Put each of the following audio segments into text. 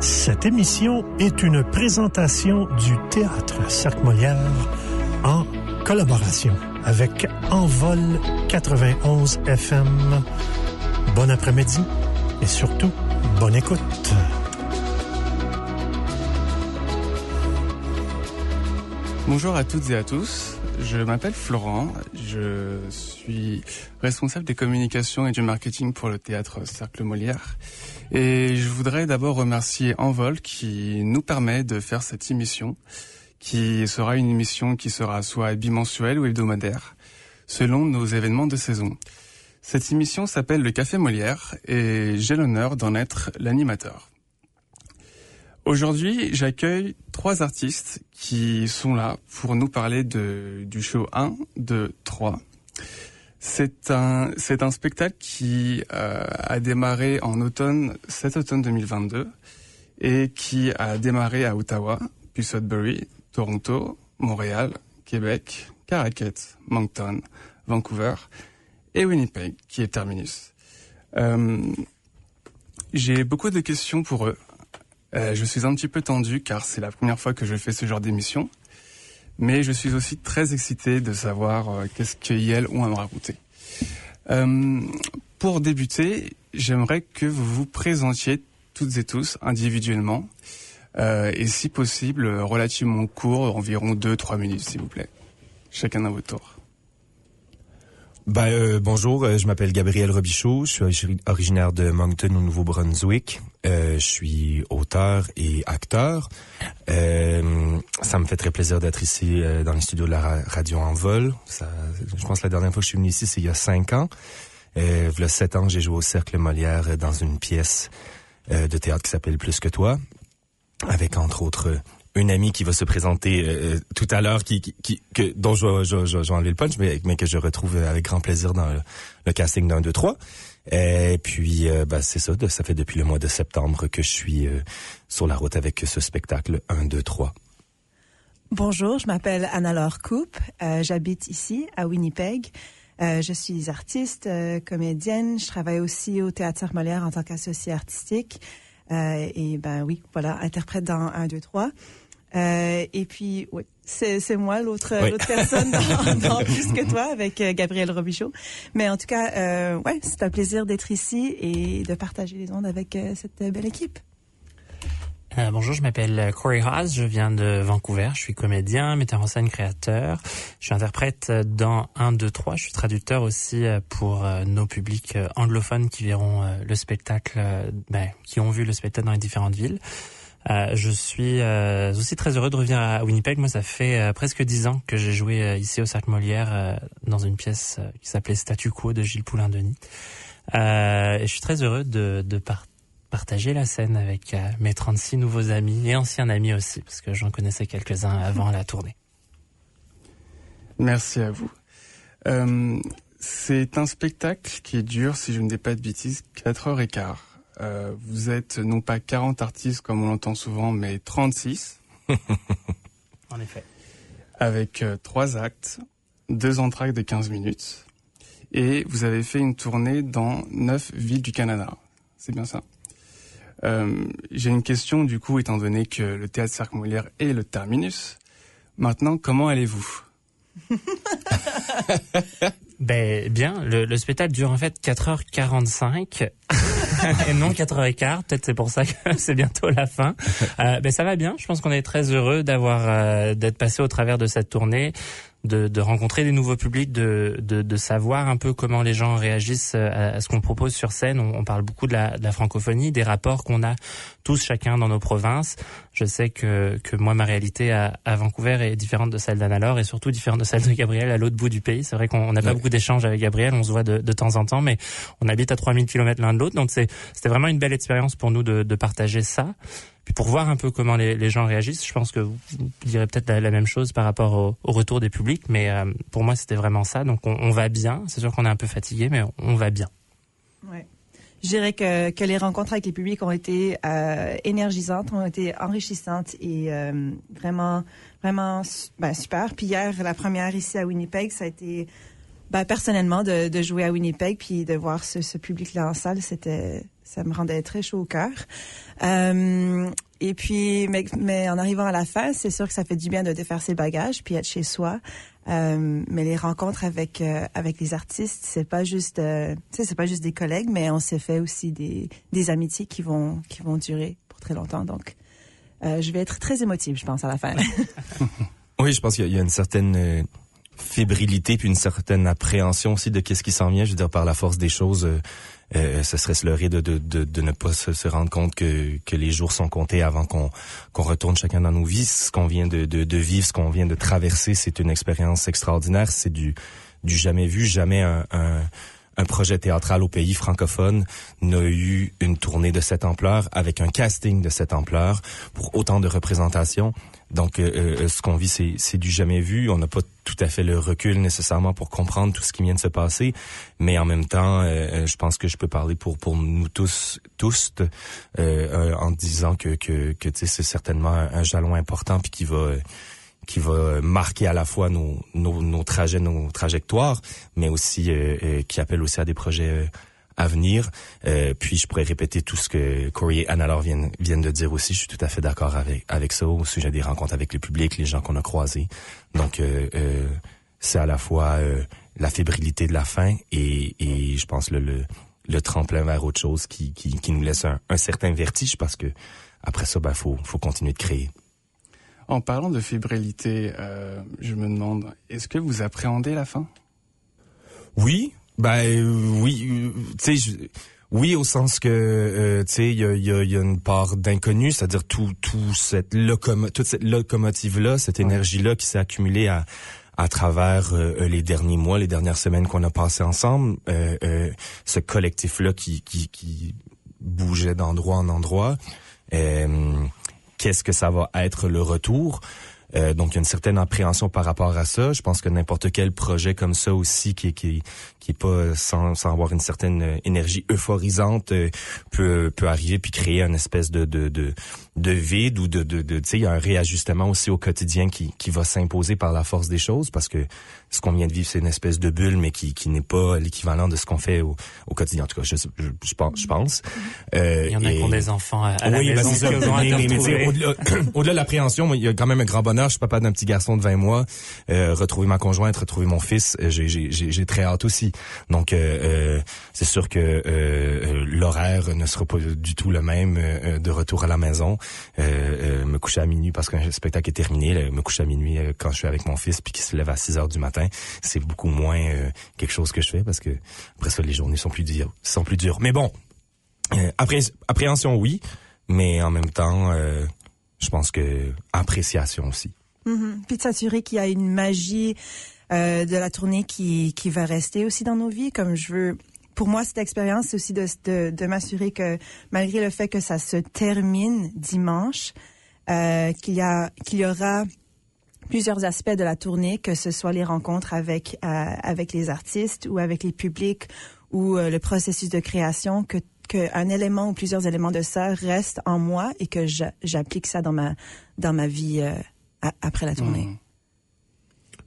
Cette émission est une présentation du Théâtre Cercle Molière en collaboration avec Envol 91 FM. Bon après-midi et surtout, bonne écoute. Bonjour à toutes et à tous. Je m'appelle Florent. Je suis responsable des communications et du marketing pour le théâtre Cercle Molière. Et je voudrais d'abord remercier Envol qui nous permet de faire cette émission, qui sera une émission qui sera soit bimensuelle ou hebdomadaire, selon nos événements de saison. Cette émission s'appelle le Café Molière et j'ai l'honneur d'en être l'animateur. Aujourd'hui, j'accueille trois artistes qui sont là pour nous parler de, du show 1, 2, 3. C'est un, c'est un spectacle qui euh, a démarré en automne, cet automne 2022, et qui a démarré à Ottawa, puis Sudbury, Toronto, Montréal, Québec, Caracat, Moncton, Vancouver et Winnipeg, qui est terminus. Euh, j'ai beaucoup de questions pour eux. Euh, je suis un petit peu tendu car c'est la première fois que je fais ce genre d'émission. Mais je suis aussi très excité de savoir euh, qu'est-ce qu'elles ont à me raconter. Euh, pour débuter, j'aimerais que vous vous présentiez toutes et tous individuellement. Euh, et si possible, relativement court, environ 2-3 minutes s'il vous plaît. Chacun à votre tour. Ben, euh, bonjour, euh, je m'appelle Gabriel Robichaud, je suis originaire de Moncton au Nouveau-Brunswick. Euh, je suis auteur et acteur. Ça me fait très plaisir d'être ici dans les studios de la radio en vol. Je pense la dernière fois que je suis venu ici, c'est il y a cinq ans. Euh, il sept ans, j'ai joué au Cercle Molière dans une pièce de théâtre qui s'appelle Plus que toi, avec entre autres une amie qui va se présenter euh, tout à l'heure, qui, qui, qui, que, dont je je, je, je enlever le punch, mais, mais que je retrouve avec grand plaisir dans le, casting d'un, deux, trois. Et puis, euh, ben, c'est ça, ça fait depuis le mois de septembre que je suis euh, sur la route avec ce spectacle 1, 2, 3. Bonjour, je m'appelle Anna-Laure Coupe, euh, j'habite ici à Winnipeg. Euh, je suis artiste, comédienne, je travaille aussi au Théâtre Molière en tant qu'associée artistique. Et ben oui, voilà, interprète dans 1, 2, 3. Euh, et puis, oui, c'est moi l'autre oui. l'autre personne dans, dans, plus que toi avec euh, Gabriel Robichaud. Mais en tout cas, euh, ouais, c'est un plaisir d'être ici et de partager les ondes avec euh, cette belle équipe. Euh, bonjour, je m'appelle Corey Haas, je viens de Vancouver, je suis comédien, metteur en scène, créateur. Je suis interprète dans 1, 2, 3. Je suis traducteur aussi pour nos publics anglophones qui verront le spectacle, ben, qui ont vu le spectacle dans les différentes villes. Euh, je suis euh, aussi très heureux de revenir à Winnipeg. Moi, ça fait euh, presque dix ans que j'ai joué euh, ici au Cercle Molière euh, dans une pièce qui s'appelait Statu Quo de Gilles Poulain-Denis. et je suis très heureux de, de par partager la scène avec mes 36 nouveaux amis et anciens amis aussi, parce que j'en connaissais quelques-uns avant la tournée. Merci à vous. C'est un spectacle qui dure, si je ne dis pas de bêtises, 4 heures et quart. Euh, vous êtes non pas 40 artistes comme on l'entend souvent, mais 36. en effet. Avec euh, trois actes, deux entractes de 15 minutes. Et vous avez fait une tournée dans neuf villes du Canada. C'est bien ça? Euh, J'ai une question du coup, étant donné que le Théâtre Cercle Molière est le terminus. Maintenant, comment allez-vous? Ben bien, le, le, spectacle dure en fait 4h45 et non 4h15. Peut-être c'est pour ça que c'est bientôt la fin. Euh, ben ça va bien. Je pense qu'on est très heureux d'avoir euh, d'être passé au travers de cette tournée de, de, rencontrer des nouveaux publics, de, de, de, savoir un peu comment les gens réagissent à, à ce qu'on propose sur scène. On, on, parle beaucoup de la, de la francophonie, des rapports qu'on a tous chacun dans nos provinces. Je sais que, que moi, ma réalité à, à Vancouver est différente de celle d'Anna-Laure et surtout différente de celle de Gabriel à l'autre bout du pays. C'est vrai qu'on n'a pas beaucoup d'échanges avec Gabriel, on se voit de, de, temps en temps, mais on habite à 3000 km l'un de l'autre. Donc c'était vraiment une belle expérience pour nous de, de partager ça. Puis pour voir un peu comment les, les, gens réagissent, je pense que vous direz peut-être la, la, même chose par rapport au, au retour des publics, mais euh, pour moi c'était vraiment ça. Donc on, on va bien. C'est sûr qu'on est un peu fatigué, mais on, on va bien. Ouais. Je dirais que, que les rencontres avec les publics ont été euh, énergisantes, ont été enrichissantes et euh, vraiment, vraiment ben, super. Puis hier, la première ici à Winnipeg, ça a été bah, personnellement, de, de, jouer à Winnipeg puis de voir ce, ce public-là en salle, c'était, ça me rendait très chaud au cœur. Euh, et puis, mais, mais, en arrivant à la fin, c'est sûr que ça fait du bien de défaire ses bagages puis être chez soi. Euh, mais les rencontres avec euh, avec les artistes, c'est pas juste, euh, c'est pas juste des collègues, mais on s'est fait aussi des des amitiés qui vont qui vont durer pour très longtemps. Donc, euh, je vais être très émotive, je pense, à la fin. oui, je pense qu'il y, y, a une certaine fébrilité puis une certaine appréhension aussi de qu'est-ce qui s'en vient. Je veux dire, par la force des choses, euh, ce serait se leurrer de, de, de, de ne pas se, se, rendre compte que, que les jours sont comptés avant qu'on qu'on retourne chacun dans nos vies. Ce qu'on vient de, de, de vivre, ce qu'on vient de traverser, c'est une expérience extraordinaire. C'est du, du jamais vu, jamais un, un un projet théâtral au pays francophone n'a eu une tournée de cette ampleur avec un casting de cette ampleur pour autant de représentations. Donc, euh, euh, ce qu'on vit, c'est du jamais vu. On n'a pas tout à fait le recul nécessairement pour comprendre tout ce qui vient de se passer, mais en même temps, euh, je pense que je peux parler pour nous tous, tous, en disant que c'est certainement un, jalon important puis qui va qui va marquer à la fois nos, nos, trajets, nos trajectoires, mais aussi qui appelle aussi à des projets à venir. Euh, puis je pourrais répéter tout ce que Corey et Anna viennent, viennent de dire aussi. Je suis tout à fait d'accord avec, avec ça au sujet des rencontres avec le public, les gens qu'on a croisés. Donc c'est à la fois la fébrilité de la fin et, et je pense le, le, le tremplin vers autre chose qui, qui, qui nous laisse un, un certain vertige parce que après ça, ben faut, faut continuer de créer. En parlant de fébrilité, euh, je me demande, est-ce que vous appréhendez la fin? Oui, ben oui, euh, tu sais, oui au sens que euh, tu sais, il y a, y, a, y a, une part d'inconnu, c'est-à-dire tout, tout cette locomo toute cette locomotive là, cette énergie là qui s'est accumulée à à travers euh, les derniers mois, les dernières semaines qu'on a passées ensemble, euh, ce collectif là qui, qui, qui bougeait d'endroit en endroit qu'est-ce que ça va être le retour? Euh, donc, il y a une certaine appréhension par rapport à ça. Je pense que n'importe quel projet comme ça aussi, qui, qui, qui est pas sans, sans avoir une certaine énergie euphorisante, euh, peut, peut arriver puis créer une espèce de, de, de, de vide ou de, de, de tu sais, il y a un réajustement aussi au quotidien qui, qui va s'imposer par la force des choses parce que ce qu'on vient de vivre, c'est une espèce de bulle, mais qui, qui n'est pas l'équivalent de ce qu'on fait au, au, quotidien. En tout cas, je, je, je pense. Je pense. Euh, il y en a et... qui ont des enfants à, à oui, la maison. Ben, mais, mais, mais au-delà, de l'appréhension, il y a quand même un grand bonheur. Je suis papa d'un petit garçon de 20 mois. Euh, retrouver ma conjointe, retrouver mon fils, euh, j'ai très hâte aussi. Donc, euh, c'est sûr que l'horaire ne sera pas du tout le même de retour à la maison. Me coucher à minuit parce qu'un spectacle est terminé. me coucher à minuit quand je suis avec mon fils puis qu'il se lève à 6 heures du matin c'est beaucoup moins euh, quelque chose que je fais parce que après ça, les journées sont plus dures. Sont plus dures. Mais bon, euh, appréhension, oui, mais en même temps, euh, je pense que appréciation aussi. Mm -hmm. Puis de s'assurer qu'il y a une magie euh, de la tournée qui, qui va rester aussi dans nos vies, comme je veux pour moi, cette expérience, c'est aussi de, de, m'assurer que malgré le fait que ça se termine dimanche, euh, qu'il y a y aura plusieurs aspects de la tournée, que ce soit les rencontres avec euh, avec les artistes ou avec les publics ou euh, le processus de création, que qu'un élément ou plusieurs éléments de ça restent en moi et que j'applique ça dans ma dans ma vie après la tournée. Mmh.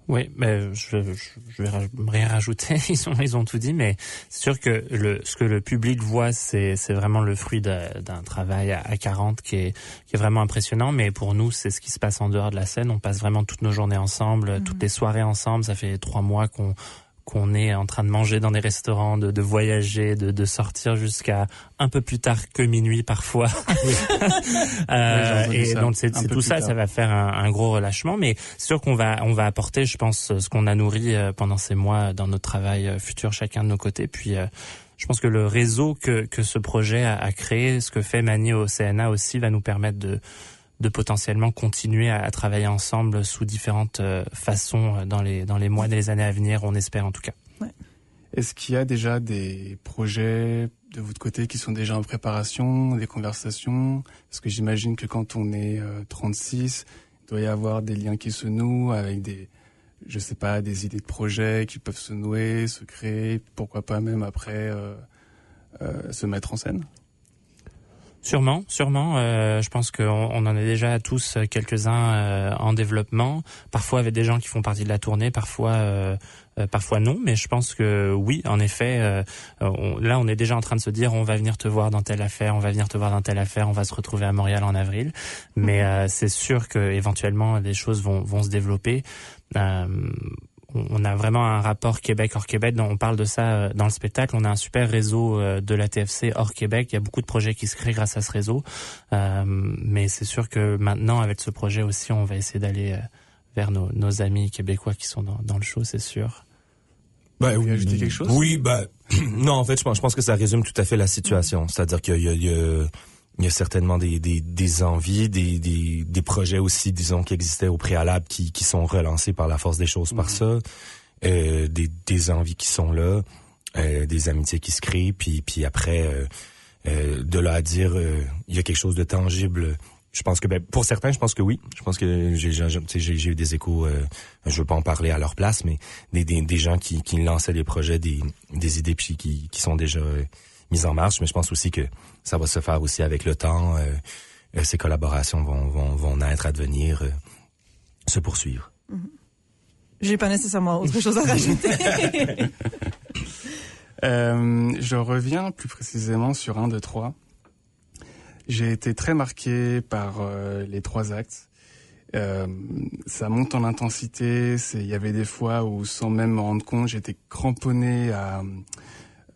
Oui, mais je, je, vais rien rajouter. Ils ont, ils ont tout dit, mais c'est sûr que le, ce que le public voit, c'est, c'est vraiment le fruit d'un travail à 40 qui est, qui est vraiment impressionnant. Mais pour nous, c'est ce qui se passe en dehors de la scène. On passe vraiment toutes nos journées ensemble, toutes les soirées ensemble. Ça fait trois mois qu'on qu'on est en train de manger dans des restaurants, de, de voyager, de, de sortir jusqu'à un peu plus tard que minuit parfois. Oui. euh, oui, et donc c'est tout ça, tard. ça va faire un, un gros relâchement, mais c'est sûr qu'on va on va apporter, je pense, ce qu'on a nourri euh, pendant ces mois dans notre travail euh, futur chacun de nos côtés. Puis euh, je pense que le réseau que, que ce projet a, a créé, ce que fait Mani au CNA aussi, va nous permettre de de potentiellement continuer à, travailler ensemble sous différentes euh, façons dans les, dans les mois et les années à venir, on espère en tout cas. Est-ce qu'il y a déjà des projets de votre côté qui sont déjà en préparation, des conversations? Parce que j'imagine que quand on est euh, 36, il doit y avoir des liens qui se nouent avec des, je sais pas, des idées de projets qui peuvent se nouer, se créer, pourquoi pas même après euh, se mettre en scène Sûrement, sûrement. Euh, je pense qu'on on en a déjà tous quelques-uns euh, en développement. Parfois avec des gens qui font partie de la tournée, parfois euh, euh, parfois non. Mais je pense que oui, en effet. Euh, on, là, on est déjà en train de se dire, on va venir te voir dans telle affaire, on va venir te voir dans telle affaire, on va se retrouver à Montréal en avril. Mais euh, c'est sûr que éventuellement les choses vont vont se développer on a vraiment un rapport Québec hors Québec. On parle de ça euh, dans le spectacle. On a un super réseau euh, de la TFC hors Québec. Il y a beaucoup de projets qui se créent grâce à ce réseau. Euh, mais c'est sûr que maintenant, avec ce projet aussi, on va essayer d'aller vers nos, amis québécois qui sont dans, le show, c'est sûr. Bah, oui, ajouter quelque chose? Oui, bah non, en fait, je pense, je pense que ça résume tout à fait la situation. C'est-à-dire qu'il y a il y a certainement des, des, des envies, des, des, des, projets aussi, disons, qui existaient au préalable, qui, qui sont relancés par la force des choses par mhm. ça, euh, des, des envies qui sont là, euh, des amitiés qui se créent, puis, puis après, euh, euh de là à dire, euh, il y a quelque chose de tangible. Je pense que, ben, pour certains, je pense que oui. Je pense que j'ai, j'ai, eu des échos. Euh, je veux pas en parler à leur place, mais des, des, des gens qui, qui lançaient des projets, des, des idées, puis qui, qui sont déjà mise en marche, mais je pense aussi que ça va se faire aussi avec le temps. Euh, euh, ces collaborations vont, vont, vont naître, advenir, euh, se poursuivre. Mm-hmm. J'ai pas nécessairement autre chose à rajouter. je reviens plus précisément sur un de trois. J'ai été très marqué par les trois actes. ça monte en intensité. Il y avait des fois où, sans même me rendre compte, j'étais cramponné à,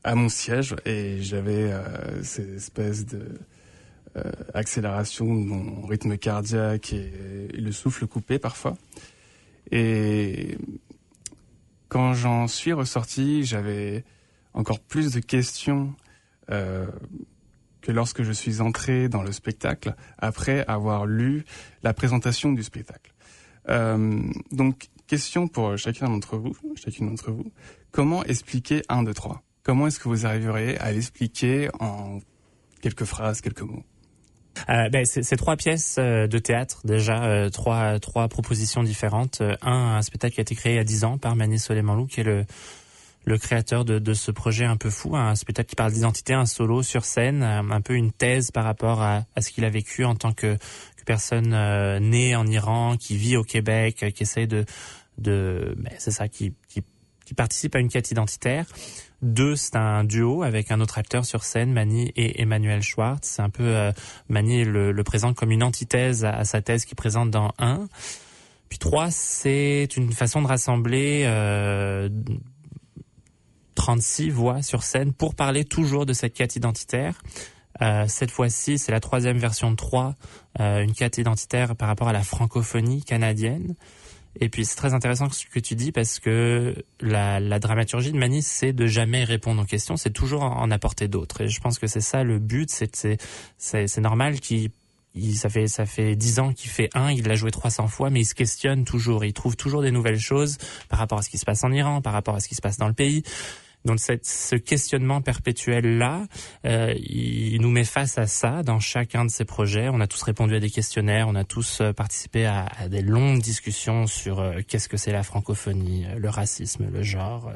à mon siège et j'avais euh, cette espèce de euh, accélération de mon rythme cardiaque et, le souffle coupé parfois. Et quand j'en suis ressorti, j'avais encore plus de questions euh, que lorsque je suis entré dans le spectacle après avoir lu la présentation du spectacle. Euh, donc, question pour chacun d'entre vous, chacune d'entre vous, comment expliquer un, deux, trois? Comment est-ce que vous arriverez à l'expliquer en quelques phrases, quelques mots euh, ben, c'est trois pièces euh, de théâtre déjà, euh, trois trois propositions différentes. un, un spectacle qui a été créé il y a 10 ans par Manis Soleimanlou, qui est le le créateur de, de, ce projet un peu fou, un spectacle qui parle d'identité, un solo sur scène, un peu une thèse par rapport à, à ce qu'il a vécu en tant que, que personne née en Iran, qui vit au Québec, qui essaie de, de ben, c'est ça, qui, qui participe à une quête identitaire. Deux, c'est un duo avec un autre acteur sur scène, Mani et Emmanuel Schwartz. C'est un peu euh, Mani le, le, présente comme une antithèse à, sa thèse qu'il présente dans un. Puis trois, c'est une façon de rassembler euh, 36 voix sur scène pour parler toujours de cette quête identitaire. Euh, cette fois-ci, c'est la troisième version de trois, euh, une quête identitaire par rapport à la francophonie canadienne. Et puis c'est très intéressant ce que tu dis parce que la, la dramaturgie de Manis, c'est de jamais répondre aux questions, c'est toujours en apporter d'autres. Et je pense que c'est ça le but. C'est c'est normal qu'il ça fait ça fait dix ans qu'il fait un, il l'a joué 300 fois, mais il se questionne toujours, il trouve toujours des nouvelles choses par rapport à ce qui se passe en Iran, par rapport à ce qui se passe dans le pays. Donc ce questionnement perpétuel là, euh, il nous met face à ça dans chacun de ces projets. On a tous répondu à des questionnaires, on a tous euh, participé à, des longues discussions sur euh, qu'est-ce que c'est la francophonie, le racisme, le genre,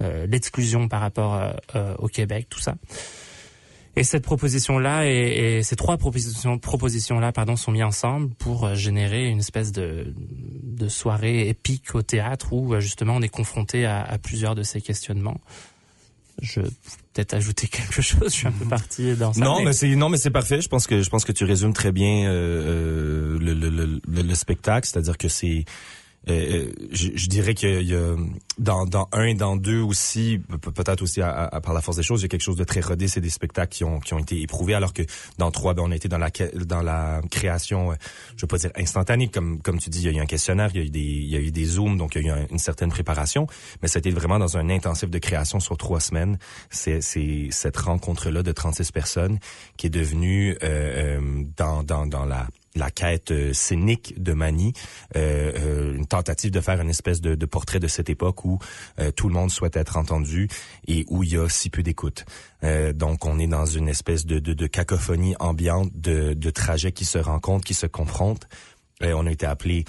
l'exclusion par rapport au Québec, tout ça. Et cette proposition-là et, ces trois propositions, propositions-là, pardon, sont mis ensemble pour euh, générer une espèce de, de soirée épique au théâtre où euh, justement on est confronté à, à plusieurs de ces questionnements. Je peut-être ajouter quelque chose. Je suis un peu parti dans ça. Non, mais, c'est non, mais c'est parfait. Je pense que je pense que tu résumes très bien euh, euh le, le, le, le, spectacle, c'est-à-dire que c'est euh, euh, je, je, dirais qu'il y a dans, dans un et dans deux aussi, peut-être aussi à, par la force des choses, il y a quelque chose de très rodé. C'est des spectacles qui ont, qui ont été éprouvés, alors que dans trois, ben, on a été dans la, dans la création, euh, je veux pas dire instantanée, comme, comme tu dis, il y a eu un questionnaire, il y a eu des, y a eu des zooms, donc il y a eu une certaine préparation, mais été vraiment dans un intensif de création sur trois semaines. C'est, cette rencontre-là de 36 personnes qui est devenue euh, dans, dans, dans la la quête euh, scénique de Mani, euh, euh, une tentative de faire une espèce de, portrait de cette époque où tout le monde souhaite être entendu et où il y a si peu d'écoute. donc on est dans une espèce de, de, cacophonie ambiante de, de trajets qui se rencontrent, qui se confrontent. on a été appelé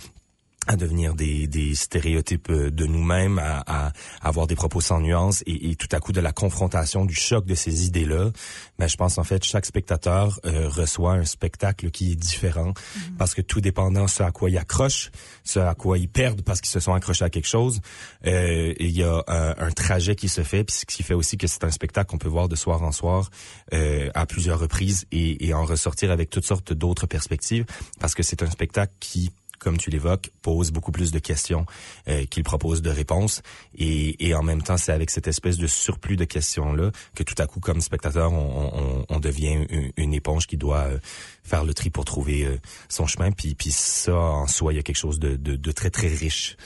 à devenir des, des stéréotypes euh, de nous-mêmes, à, à, avoir des propos sans nuance et, et, tout à coup de la confrontation, du choc de ces idées-là. Mais je pense en fait chaque spectateur euh, reçoit un spectacle qui est différent mm-hmm. parce que tout dépendant ce à quoi il accroche, ce à quoi ils perdent parce qu'ils se sont accrochés à quelque chose, euh, il y a un, un, trajet qui se fait, puis ce qui fait aussi que c'est un spectacle qu'on peut voir de soir en soir euh, à plusieurs reprises et, et en ressortir avec toutes sortes d'autres perspectives parce que c'est un spectacle qui comme tu l'évoques, pose beaucoup plus de questions euh, qu'il propose de réponses. Et, et en même temps, c'est avec cette espèce de surplus de questions-là que tout à coup, comme spectateur, on, on, on devient une, éponge qui doit euh, faire le tri pour trouver euh, son chemin. Puis, puis ça, en soi, il y a quelque chose de, de, de très, très riche.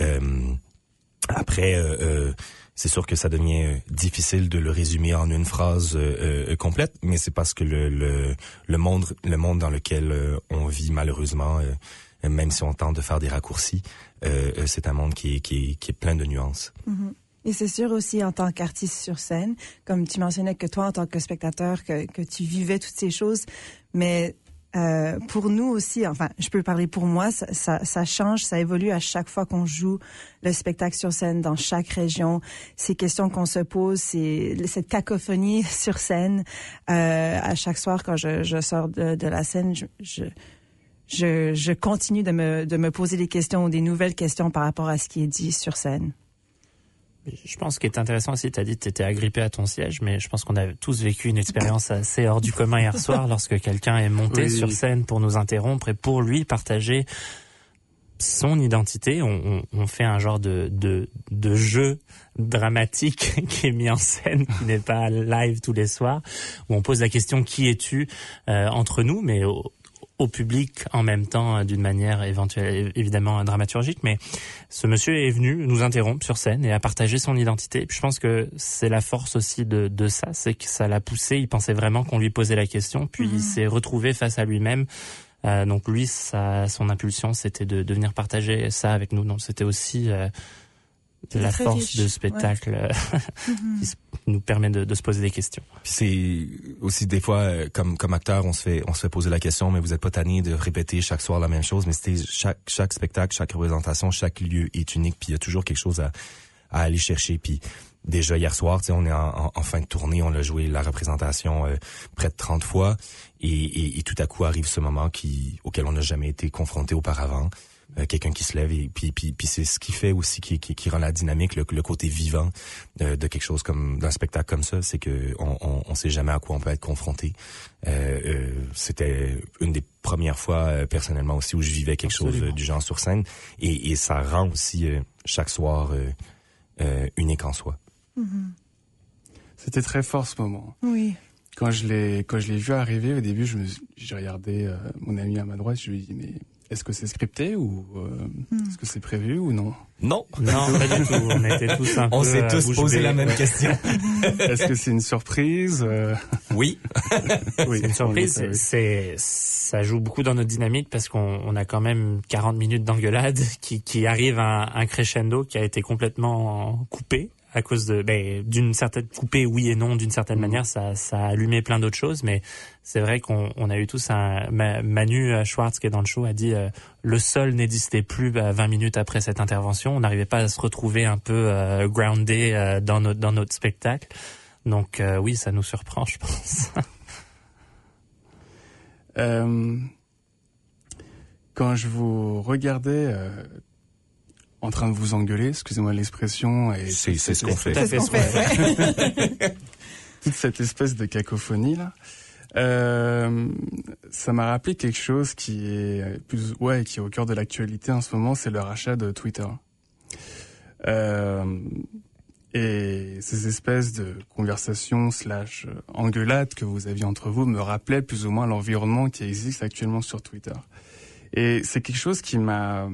Euh, après... c'est sûr que ça devient difficile de le résumer en une phrase complète, mais c'est parce que le, le, le, monde le monde dans lequel on vit malheureusement même si on tente de faire des raccourcis, euh, euh, c'est un monde qui est, plein de nuances. Mm-hmm. Et c'est sûr aussi en tant qu'artiste sur scène, comme tu mentionnais que toi en tant que spectateur, que, tu vivais toutes ces choses, mais euh, pour nous aussi, enfin, je peux parler pour moi, ça, change, ça évolue à chaque fois qu'on joue le spectacle sur scène dans chaque région. Ces questions qu'on se pose, cette cacophonie sur scène. À chaque soir, quand je, sors de, la scène, je je, je continue de me, de me poser des questions ou des nouvelles questions par rapport à ce qui est dit sur scène. Je pense qu'il est intéressant aussi, tu as dit que tu étais agrippé à ton siège, mais je pense qu'on a tous vécu une expérience assez hors du commun hier soir lorsque quelqu'un est monté sur scène pour nous interrompre et pour lui partager son identité. On, on, on fait un genre de, de, de, jeu dramatique qui est mis en scène, qui n'est pas live tous les soirs, où on pose la question qui es-tu euh, entre nous, mais au, public en même temps euh, d'une manière éventuelle, évidemment dramaturgique, mais ce monsieur est venu nous interrompre sur scène et a partagé son identité. je pense que c'est la force aussi de, de ça, c'est que ça l'a poussé. Il pensait vraiment qu'on lui posait la question, puis il mhm. s'est retrouvé face à lui-même. Euh, donc lui, sa, son impulsion, c'était de, de venir partager ça avec nous. Donc c'était aussi euh, la force de spectacle euh, mhm. qui nous permet de, de, se poser des questions. C'est aussi des fois euh, comme comme acteur on se fait on se fait poser la question mais vous êtes pas tanné de répéter chaque soir la même chose mais c'était chaque chaque spectacle chaque représentation chaque lieu est unique puis il y a toujours quelque chose à à aller chercher puis déjà hier soir tu sais on est en, en, fin de tournée on a joué la représentation euh, près de 30 fois et, et, et, tout à coup arrive ce moment qui auquel on n'a jamais été confronté auparavant euh, quelqu'un qui se lève et puis puis, puis c'est ce qui fait aussi qui, qui, qui rend la dynamique le, le côté vivant de, de, quelque chose comme d'un spectacle comme ça c'est que on, on, on, sait jamais à quoi on peut être confronté. Euh, euh, c'était une des premières fois euh, personnellement aussi où je vivais quelque chose du genre sur scène. Et, et ça rend aussi chaque soir unique en soi. Mm-hmm. c'était très fort ce moment. Oui. Quand je l'ai quand je l'ai vu arriver au début je me j'ai regardé mon ami à ma droite je lui ai dit mais est-ce que c'est scripté ou euh, hmm. est-ce que c'est prévu ou non? Non, non, pas du tout. On était tous un On s'est tous posé la même question. est-ce que c'est une surprise euh? Oui. oui. C'est une surprise. C'est ça joue beaucoup dans notre dynamique parce qu'on on a quand même 40 minutes d'engueulade qui, qui arrive à un crescendo qui a été complètement coupé à cause de ben, d'une certaine coupée oui et non d'une certaine mmh. manière ça, ça a allumé plein d'autres choses mais c'est vrai qu'on on a eu tous un Manu euh, Schwartz qui est dans le show a dit euh, le sol n'existait plus 20 bah, minutes après cette intervention. On n'arrivait pas à se retrouver un peu euh, groundé dans notre dans notre spectacle. Donc oui ça nous surprend je pense. Quand je vous regardais en train de vous engueuler, excusez-moi l'expression. Et c'est ce qu'on fait. C'est ce qu'on fait. Toute cette espèce de cacophonie là. Euh, ça m'a rappelé quelque chose qui est plus ouais qui est au cœur de l'actualité en ce moment, c'est le rachat de Twitter. Euh, et ces espèces de conversations slash engueulades que vous aviez entre vous me rappelaient plus ou moins l'environnement qui existe actuellement sur Twitter. Et c'est quelque chose qui m'a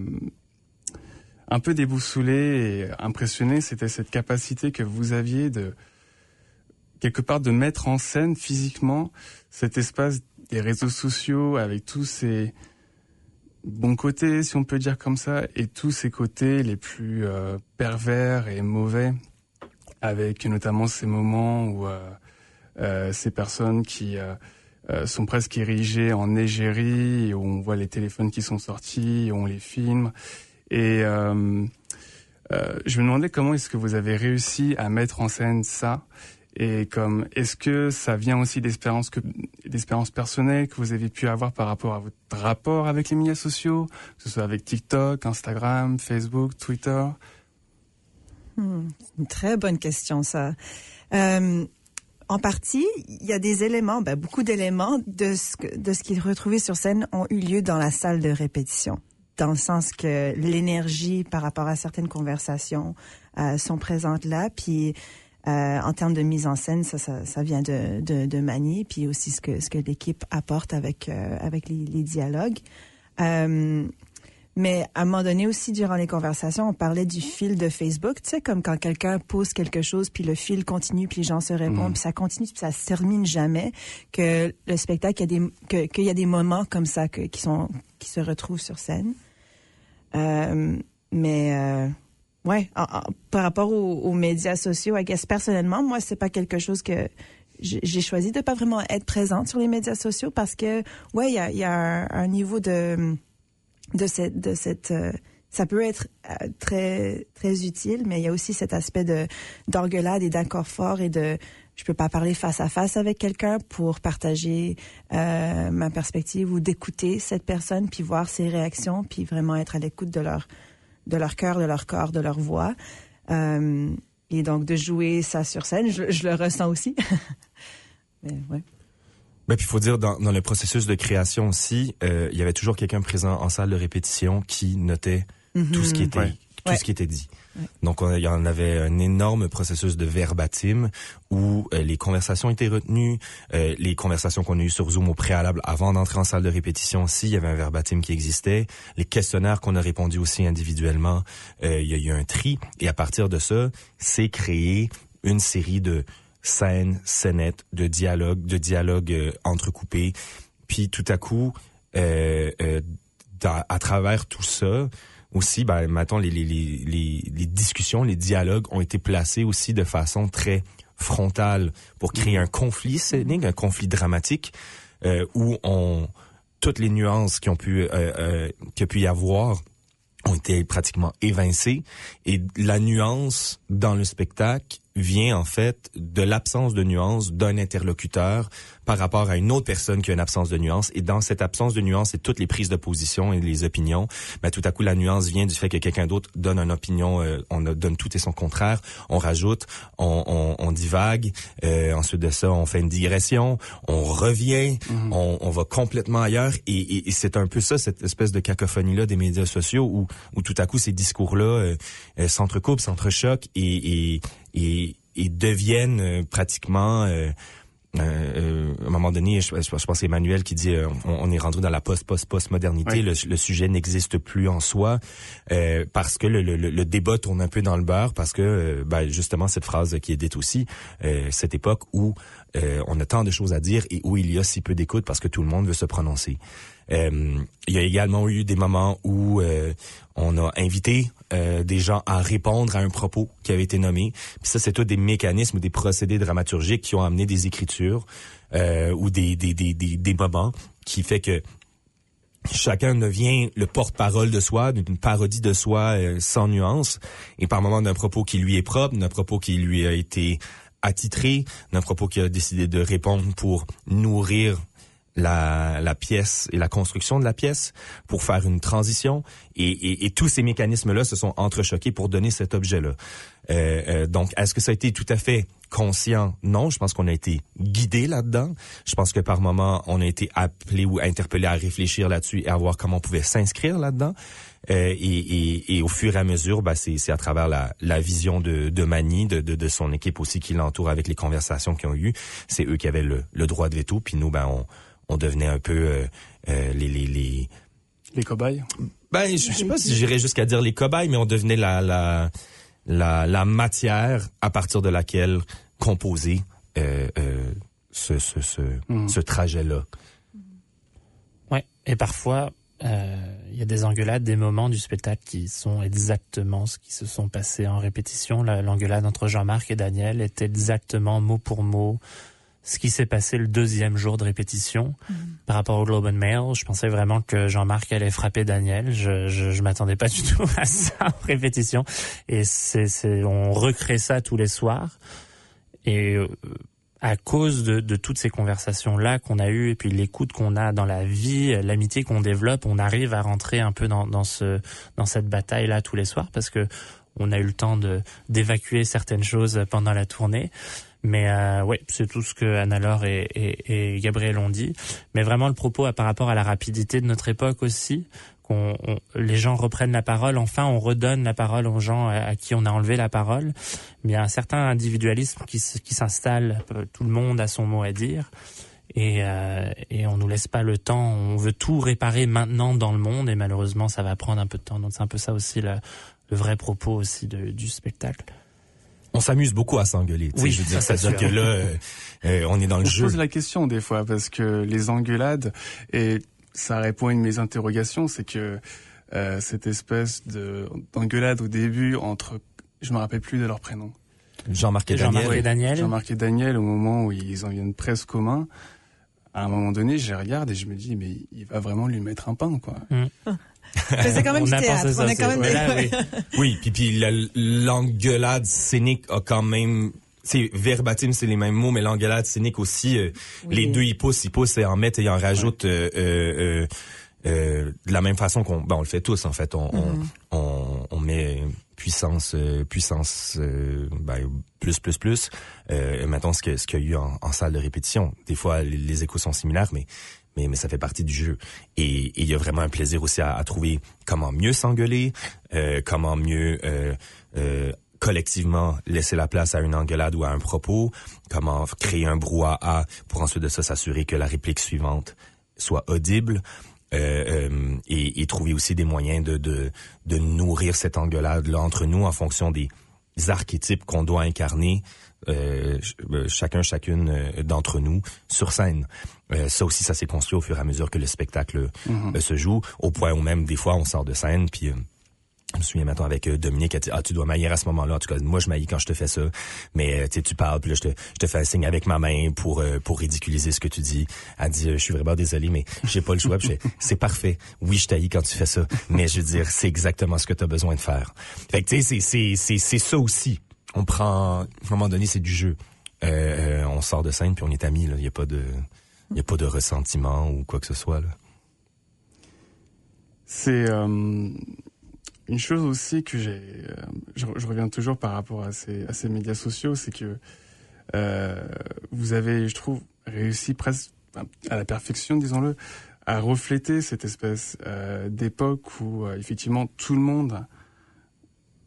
un peu déboussolé et impressionné, c'était cette capacité que vous aviez de quelque part de mettre en scène physiquement cet espace des réseaux sociaux avec tous ces bons côtés, si on peut dire comme ça, et tous ces côtés les plus euh, pervers et mauvais, avec notamment ces moments où euh, euh, ces personnes qui sont presque érigées en égérie, où on voit les téléphones qui sont sortis, on les filme, Et euh, euh, je me demandais comment est-ce que vous avez réussi à mettre en scène ça et comme est-ce que ça vient aussi d'expériences que d'expériences personnelles que vous avez pu avoir par rapport à votre rapport avec les médias sociaux, que ce soit avec TikTok, Instagram, Facebook, Twitter? Hmm, une très bonne question ça. Euh, en partie, il y a des éléments, ben, beaucoup d'éléments de ce, de ce qui est retrouvé sur scène ont eu lieu dans la salle de répétition dans le sens que l'énergie par rapport à certaines conversations euh, sont présentes là. Puis euh, en termes de mise en scène, ça, ça, ça vient de, de, de Manier, puis aussi ce que, ce que l'équipe apporte avec, euh, avec les, les dialogues. Mais à un moment donné aussi, durant les conversations, on parlait du fil de Facebook. Tu sais, comme quand quelqu'un pose quelque chose, puis le fil continue, puis les gens se répondent, Mhm. puis ça continue, puis ça se termine jamais. Que le spectacle, il y a des, que- qu'il y a des moments comme ça que, qui sont, qui se retrouvent sur scène. Euh, mais euh, ouais, par rapport aux, aux médias sociaux, I guess, personnellement, moi, c'est pas quelque chose que j'ai choisi de pas vraiment être présente sur les médias sociaux parce que ouais, il y a, y a un, niveau de de cette de cette euh, ça peut être euh, très très utile, mais il y a aussi cet aspect de d'engueulade et d'accord fort et de je peux pas parler face à face avec quelqu'un pour partager euh, ma perspective ou d'écouter cette personne puis voir ses réactions puis vraiment être à l'écoute de leur de leur cœur, de leur corps, de leur voix. Euh, et donc de jouer ça sur scène, je, je le ressens aussi. Mais ouais. Ben, puis il faut dire, dans, dans le processus de création aussi, euh, il y avait toujours quelqu'un présent en salle de répétition qui notait tout ce qui était Ouais. tout Ouais. ce qui était dit. Donc on- il y en avait un énorme processus de verbatim où euh, les conversations étaient retenues, euh, les conversations qu'on a eues sur Zoom au préalable avant d'entrer en salle de répétition aussi, il y avait un verbatim qui existait, les questionnaires qu'on a répondu aussi individuellement, euh, il y a eu un tri et à partir de ça, c'est créé une série de scènes, scénettes, de dialogues, de dialogues euh, entrecoupés. Puis tout à coup, euh, à travers tout ça, aussi, ben, mettons, les, les, les, les, discussions, les dialogues ont été placés aussi de façon très frontale pour créer un conflit scénique, un conflit dramatique, euh, où on toutes les nuances qui ont pu euh, euh, qu'il y a pu y avoir ont été pratiquement évincées. Et la nuance dans le spectacle vient en fait de l'absence de nuance d'un interlocuteur par rapport à une autre personne qui a une absence de nuance. Et dans cette absence de nuance et toutes les prises de position et les opinions ben, tout à coup la nuance vient du fait que quelqu'un d'autre donne une opinion euh, on donne tout et son contraire. On rajoute on, on, on divague euh, ensuite de ça on fait une digression on revient on, on va complètement ailleurs. Et, et, et c'est un peu ça cette espèce de cacophonie là des médias sociaux où, où tout à coup ces discours là s'entrecoupent s'entrechoquent et, et, et, et deviennent euh, pratiquement euh, euh, euh, à un moment donné, je, je, je pense Emmanuel qui dit euh, on, on est rendu dans la post-post-post-modernité, Oui. le, le sujet n'existe plus en soi euh, parce que le, le, le débat tourne un peu dans le beurre, parce que ben, justement cette phrase qui est dite aussi, euh, cette époque où euh, on a tant de choses à dire et où il y a si peu d'écoute parce que tout le monde veut se prononcer. Euh, il y a également eu des moments où euh, on a invité euh, des gens à répondre à un propos qui avait été nommé. Puis ça, c'est tout des mécanismes des procédés dramaturgiques qui ont amené des écritures euh, ou des, des, des, des, des moments qui fait que chacun devient le porte-parole de soi, d'une parodie de soi euh, sans nuance, et par moment d'un propos qui lui est propre, d'un propos qui lui a été attitré, d'un propos qui a décidé de répondre pour nourrir la, la pièce et la construction de la pièce pour faire une transition et, et, et tous ces mécanismes-là se sont entrechoqués pour donner cet objet-là. Euh, euh, donc, est-ce que ça a été tout à fait conscient? Non, je pense qu'on a été guidé là-dedans. Je pense que par moment, on a été appelé ou interpellé à réfléchir là-dessus et à voir comment on pouvait s'inscrire là-dedans. Euh, et, et, au fur et à mesure, c'est, c'est à travers la, la vision de, de Mani, de, de, de son équipe aussi qui l'entoure avec les conversations qu'ils ont eues. C'est eux qui avaient le, le droit de veto, puis nous, ben, on, on devenait un peu euh, euh, les, les, les... Les cobayes Ben, je, je sais pas si j'irais jusqu'à dire les cobayes, mais on devenait la, la, la, la matière à partir de laquelle composer euh, euh, ce, ce, ce, Mhm. ce trajet-là. Ouais. Et parfois, euh, il y a des engueulades, des moments du spectacle qui sont exactement ce qui se sont passés en répétition. La- L'engueulade entre Jean-Marc et Daniel est exactement mot pour mot ce qui s'est passé le deuxième jour de répétition Mhm. par rapport au Globe and Mail. Je pensais vraiment que Jean-Marc allait frapper Daniel. Je, je, je m'attendais pas du tout à ça en répétition. Et c'est, c'est, on recrée ça tous les soirs. Et euh, à cause de, de toutes ces conversations-là qu'on a eues et puis l'écoute qu'on a dans la vie, l'amitié qu'on développe, on arrive à rentrer un peu dans, dans, ce, dans cette bataille-là tous les soirs parce que on a eu le temps de d'évacuer certaines choses pendant la tournée. Mais euh, ouais, c'est tout ce que Anna-Laure et, et, Gabriel ont dit. Mais vraiment le propos à- par rapport à la rapidité de notre époque aussi, qu'on on- les gens reprennent la parole. Enfin, on redonne la parole aux gens à, à qui on a enlevé la parole. Mais il y a un certain individualisme qui, qui s'installe. Euh, Tout le monde a son mot à dire. Et, euh, et on nous laisse pas le temps. On veut tout réparer maintenant dans le monde et malheureusement ça va prendre un peu de temps. Donc c'est un peu ça aussi le, vrai propos aussi du spectacle. On s'amuse beaucoup à s'engueuler. Oui, je veux dire, c'est-à-dire que là, euh, euh, on est dans le On jeu. pose la question des fois parce que les engueulades et ça répond à une de mes interrogations, c'est que euh, cette espèce de d'engueulade au début entre, je me rappelle plus de leur prénom, Jean-Marc et Daniel. et Daniel. Jean-Marc et Daniel, au moment où ils en viennent presque aux mains, à un moment donné, je les regarde et je me dis mais il va vraiment lui mettre un pain quoi. Mais c'est quand même On du a théâtre. pensé ça On est quand même Voilà, oui. Oui, puis puis la- l'engueulade scénique a quand même c'est verbatim, c'est les mêmes mots, mais l'engueulade scénique aussi, euh, Oui. les deux ils poussent, ils poussent et en mettent et ils en rajoutent euh, euh, euh, euh, de la même façon qu'on, ben on le fait tous en fait, on on, on, on met puissance puissance euh, ben, plus plus plus. Euh, mettons ce que ce qu'il y a eu en, en salle de répétition. Des fois les, les échos sont similaires, mais mais, ça fait partie du jeu. Et il y a vraiment un plaisir aussi à, trouver comment mieux s'engueuler, euh, comment mieux euh, euh, collectivement laisser la place à une engueulade ou à un propos, comment créer un brouhaha pour ensuite de ça s'assurer que la réplique suivante soit audible. et, et trouver aussi des moyens de, de, de nourrir cette engueulade-là entre nous en fonction des archétypes qu'on doit incarner, euh, euh, chacun, chacune euh, d'entre nous, sur scène. Euh, ça aussi, ça s'est construit au fur et à mesure que le spectacle euh, se joue, au point où même des fois on sort de scène, puis euh, je me souviens maintenant avec Dominique, elle dit ah tu dois maillir à ce moment-là. En tout cas, moi je maillis quand je te fais ça, mais tu parles, puis là je te, je te fais un signe avec ma main pour euh, pour ridiculiser ce que tu dis. Elle dit je suis vraiment désolé, mais j'ai pas le choix. Puis je fais c'est parfait. Oui, je taillis quand tu fais ça, mais je veux dire c'est exactement ce que tu as besoin de faire. Fait que tu sais c'est c'est c'est c'est ça aussi. On prend à un moment donné c'est du jeu. Euh, euh, on sort de scène puis on est amis. Il y a pas de il a pas de ressentiment ou quoi que ce soit. C'est euh, une chose aussi que j'ai. je, je reviens toujours par rapport à ces, à ces médias sociaux, c'est que vous avez, je trouve, réussi presque à la perfection, disons-le, à refléter cette espèce d'époque où effectivement tout le monde,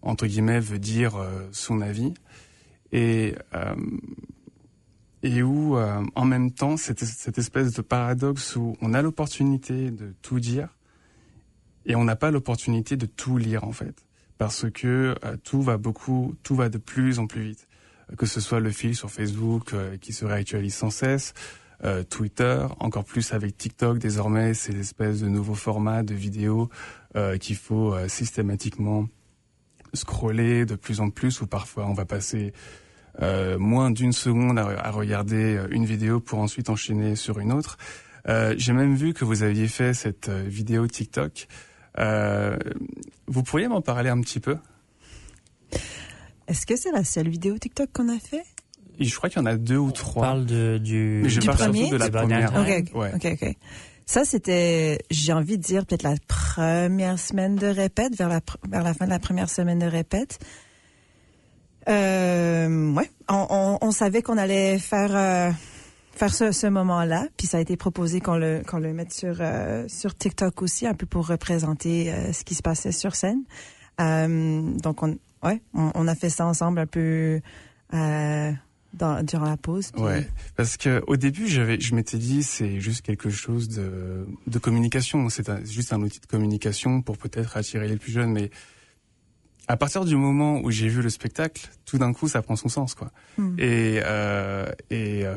entre guillemets, veut dire euh, son avis. Et euh, et où euh, en même temps cette, cette espèce de paradoxe où on a l'opportunité de tout dire et on n'a pas l'opportunité de tout lire en fait. Parce que tout va beaucoup tout va de plus en plus vite. Que ce soit le fil sur Facebook qui se réactualise sans cesse Twitter encore plus avec TikTok désormais c'est l'espèce de nouveau format de vidéos euh, qu'il faut systématiquement scroller de plus en plus ou parfois on va passer euh, moins d'une seconde à, à regarder euh, une vidéo pour ensuite enchaîner sur une autre. Euh, J'ai même vu que vous aviez fait cette vidéo TikTok. Euh, vous pourriez m'en parler un petit peu? Est-ce que c'est la seule vidéo TikTok qu'on a fait? Je crois qu'il y en a deux ou On trois. parle de, du, Mais je Du parle premier surtout de la première. Ouais. Ça, c'était, j'ai envie de dire, peut-être la première semaine de répète, vers la, vers la fin de la première semaine de répète. Euh, ouais, on, savait qu'on allait faire euh, faire ce, ce moment-là, puis ça a été proposé qu'on le le mette sur euh, sur TikTok aussi, un peu pour représenter euh, ce qui se passait sur scène. Donc on ouais, on, on a fait ça ensemble un peu dans, durant la pause. puis- Ouais, parce que au début, j'avais, je m'étais dit, c'est juste quelque chose de, de communication. C'est juste un outil de communication pour peut-être attirer les plus jeunes. Mais à partir du moment où j'ai vu le spectacle, tout d'un coup, ça prend son sens, quoi. Hmm. Et, euh, et euh,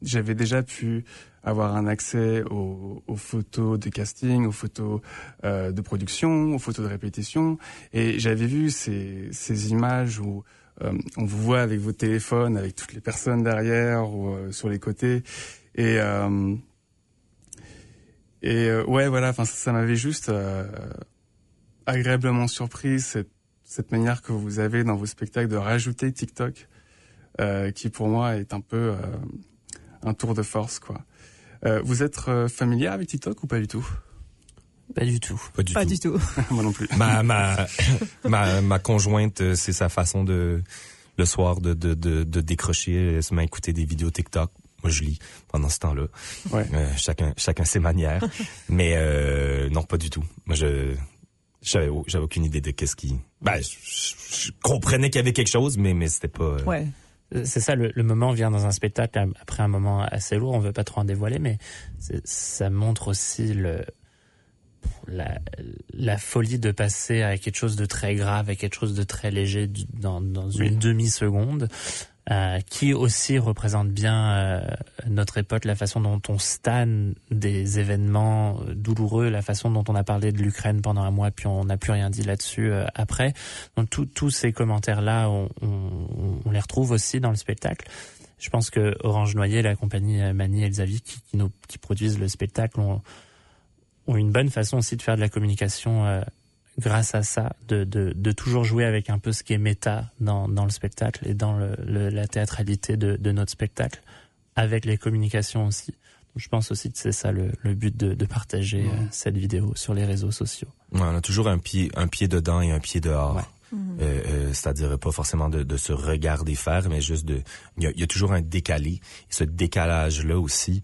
j'avais déjà pu avoir un accès aux, aux photos de casting, aux photos euh, de production, aux photos de répétition. Et j'avais vu ces, ces images où on vous voit avec vos téléphones, avec toutes les personnes derrière ou sur les côtés, et et ouais, voilà. Enfin, ça, m'avait juste agréablement surpris cette manière que vous avez dans vos spectacles de rajouter TikTok, euh, qui pour moi est un peu euh, un tour de force, quoi. Euh, vous êtes euh, familier avec TikTok ou pas du tout? Pas du tout. Pas du tout. moi non plus. ma, ma, ma, ma conjointe, euh, c'est sa façon de le soir de, de, de, de décrocher, elle se met à écouter des vidéos TikTok. Moi, je lis pendant ce temps-là. Ouais. Euh, chacun, chacun ses manières. Mais euh, non, pas du tout. Moi, je j'avais j'avais aucune idée de qu'est-ce qui. Ben, je, je- je comprenais qu'il y avait quelque chose, mais mais c'était pas. euh, Ouais. C'est ça, le, le moment vient dans un spectacle ap- après un moment assez lourd. On veut pas trop en dévoiler, mais ça montre aussi le la, la folie de passer à quelque chose de très grave, à quelque chose de très léger dans, dans une demi seconde, euh, qui aussi représente bien euh, notre époque, la façon dont on stan des événements euh, douloureux, la façon dont on a parlé de l'Ukraine pendant un mois, puis on n'a plus rien dit là-dessus euh, après. Donc tous ces commentaires-là, on, on- on les retrouve aussi dans le spectacle. Je pense que Orange Noyer, la compagnie Mani et Xavier qui, qui, nous, qui produisent le spectacle, ont, ont une bonne façon aussi de faire de la communication euh, grâce à ça, de, de, de toujours jouer avec un peu ce qui est méta dans, dans le spectacle et dans le, le- la théâtralité de, de notre spectacle, avec les communications aussi. Donc, je pense aussi que c'est ça le, le but de, de partager euh, cette vidéo sur les réseaux sociaux. Ouais, on a toujours un pied, un pied dedans et un pied dehors. Ouais. Euh, euh, C'est-à-dire pas forcément de, de se regarder faire, mais juste de. Il y a, il y a toujours un décalé. Et ce décalage-là aussi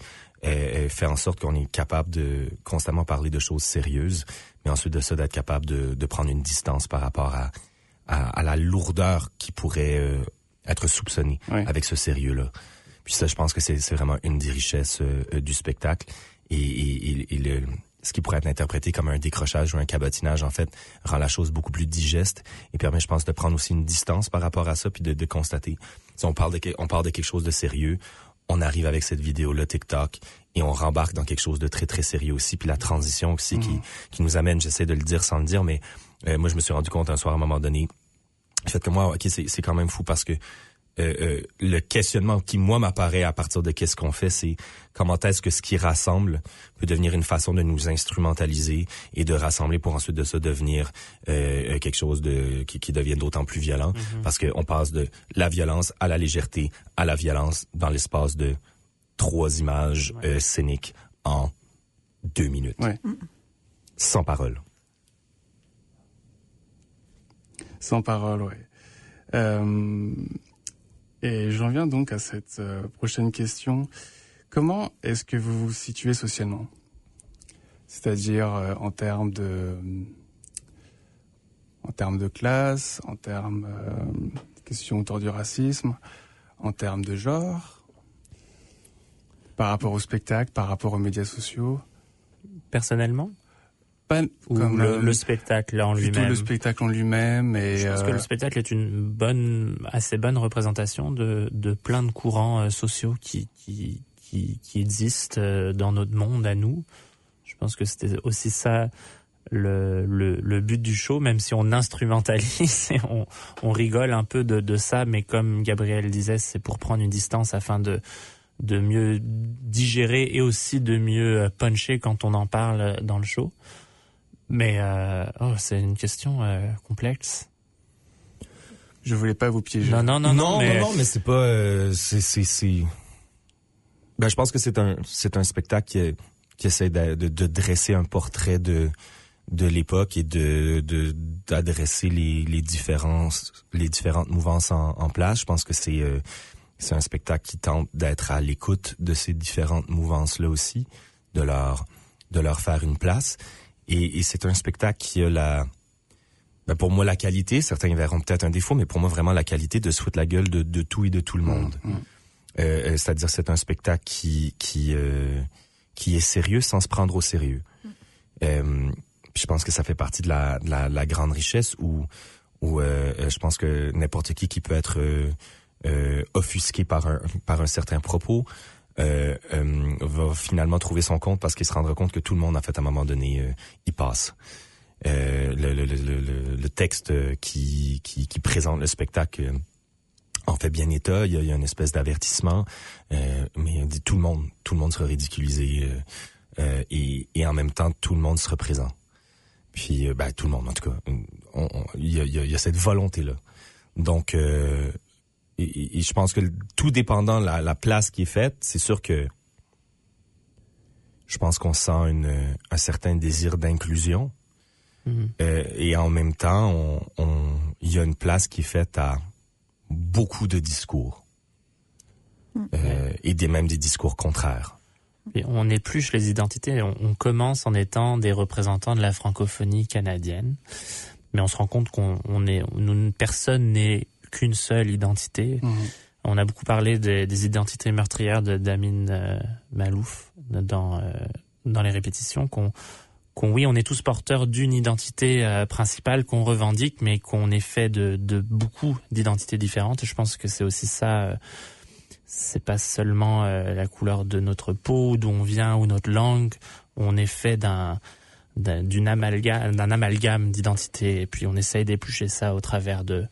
fait en sorte qu'on est capable de constamment parler de choses sérieuses, mais ensuite de ça d'être capable de, de prendre une distance par rapport à, à, à la lourdeur qui pourrait euh, être soupçonnée Ouais. avec ce sérieux-là. Puis ça, je pense que c'est vraiment une des richesses euh, du spectacle. Et, et, et- et le, ce qui pourrait être interprété comme un décrochage ou un cabotinage, en fait, rend la chose beaucoup plus digeste et permet, je pense, de prendre aussi une distance par rapport à ça, puis de, de constater. Si on parle de, on parle de quelque chose de sérieux, on arrive avec cette vidéo-là TikTok et on rembarque dans quelque chose de très, très sérieux aussi. Puis la transition aussi qui, qui nous amène, j'essaie de le dire sans le dire, mais euh, moi, je me suis rendu compte un soir à un moment donné, le fait que moi, ok, c'est c'est quand même fou parce que euh, euh, le questionnement qui moi m'apparaît à partir de qu'est-ce qu'on fait, c'est comment est-ce que ce qui rassemble peut devenir une façon de nous instrumentaliser et de rassembler pour ensuite de ça devenir euh, quelque chose de qui, qui devienne d'autant plus violent parce qu'on passe de la violence à la légèreté à la violence dans l'espace de trois images euh, scéniques en deux minutes Ouais. sans parole. Sans parole, ouais. Et j'en viens donc à cette euh, prochaine question. Comment est-ce que vous vous situez socialement? C'est-à-dire euh, en termes de en termes de classe, en termes euh, questions autour du racisme, en termes de genre, par rapport au spectacle, par rapport aux médias sociaux? Personnellement? Pas Ou comme le, euh, le spectacle en plutôt lui-même le spectacle en lui-même et Je pense que euh, le spectacle est une bonne, assez bonne représentation de, de plein de courants euh, sociaux qui, qui, qui, qui existent euh, dans notre monde à nous. Je pense que c'était aussi ça le, le, le but du show, même si on instrumentalise et on, on rigole un peu de, de ça, mais comme Gabriel disait, c'est pour prendre une distance afin de, de mieux digérer et aussi de mieux euh, puncher quand on en parle dans le show. Mais euh, oh, c'est une question euh, complexe. je voulais pas vous piéger. Non, non, non, non, mais, non, mais c'est pas, euh, c'est, c'est, c'est. Ben, je pense que c'est un, c'est un spectacle qui, qui essaie de, de, de dresser un portrait de, de l'époque et de, de, d'adresser les, les différences, les différentes mouvances en, en place. Je pense que c'est, euh, c'est un spectacle qui tente d'être à l'écoute de ces différentes mouvances-là aussi, de leur, de leur faire une place. Et, et c'est un spectacle qui a la, ben pour moi, la qualité, certains verront peut-être un défaut, mais pour moi, vraiment la qualité de se foutre la gueule de, de tout et de tout le monde. Mm. Euh, euh, C'est-à-dire, c'est un spectacle qui qui euh, qui est sérieux sans se prendre au sérieux. Euh, puis je pense que ça fait partie de la, de la, la grande richesse où où euh, euh, je pense que n'importe qui qui peut être euh, euh, offusqué par un par un certain propos euh, euh, va finalement trouver son compte parce qu'il se rendra compte que tout le monde en fait à un moment donné euh, y passe. Euh, le, le, le, le, texte qui, qui, qui présente le spectacle euh, en fait bien état. Il y a, une espèce d'avertissement, euh, mais tout le monde, tout le monde sera ridiculisé et, et, en même temps tout le monde sera présent. Puis ben, tout le monde en tout cas, il y, a, y, a, cette volonté là. Donc et, je pense que tout dépendant la, la place qui est faite, c'est sûr que je pense qu'on sent une, un certain désir d'inclusion. Mhm. Euh, et en même temps, il on, y a une place qui est faite à beaucoup de discours. Mhm. Euh, et des, même des discours contraires. Et on épluche les identités. On, on, commence en étant des représentants de la francophonie canadienne, mais on se rend compte qu'on est, nous, personne n'est qu'une seule identité. Mhm. On a beaucoup parlé des, identités meurtrières de Damien euh, Malouf dans euh, dans les répétitions qu'on qu'on oui on est tous porteurs d'une identité euh, principale qu'on revendique mais qu'on est fait de, de beaucoup d'identités différentes et je pense que c'est aussi ça c'est pas seulement la couleur de notre peau d'où on vient ou notre langue on est fait d'un d'une amalgame d'un amalgame d'identités et puis on essaye d'éplucher ça au travers de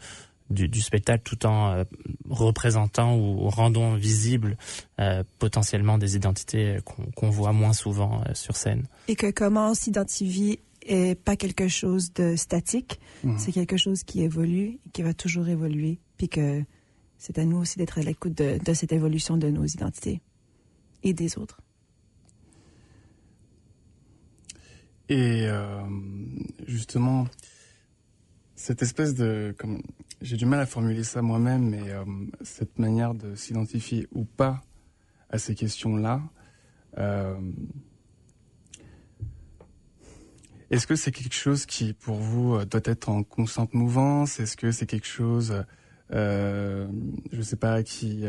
du, spectacle tout en euh, représentant ou rendant visible euh, potentiellement des identités qu'on voit moins souvent euh, sur scène. Et que comment on s'identifie est pas quelque chose de statique, mmh. c'est quelque chose qui évolue et qui va toujours évoluer, puis que c'est à nous aussi d'être à l'écoute de, de cette évolution de nos identités et des autres. Et justement, cette espèce de, j'ai du mal à formuler ça moi-même, mais euh, cette manière de s'identifier ou pas à ces questions-là, euh, est-ce que c'est quelque chose qui, pour vous, euh, doit être en constante mouvance? Est-ce que c'est quelque chose, je sais pas, qui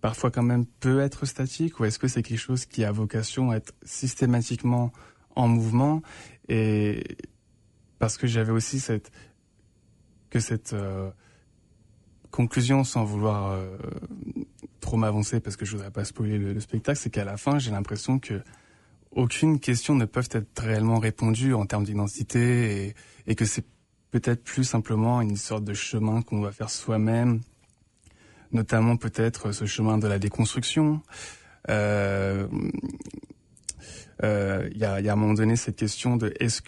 parfois quand même peut être statique? Ou est-ce que c'est quelque chose qui a vocation à être systématiquement en mouvement? Et parce que j'avais aussi cette cette euh, conclusion, sans vouloir euh, trop m'avancer parce que je voudrais pas spoiler le, spectacle, c'est qu'à la fin, j'ai l'impression que aucune question ne peut être réellement répondue en termes d'identité et, que c'est peut-être plus simplement une sorte de chemin qu'on va faire soi-même, notamment peut-être ce chemin de la déconstruction. Euh, il y, a, à un moment donné cette question de est-ce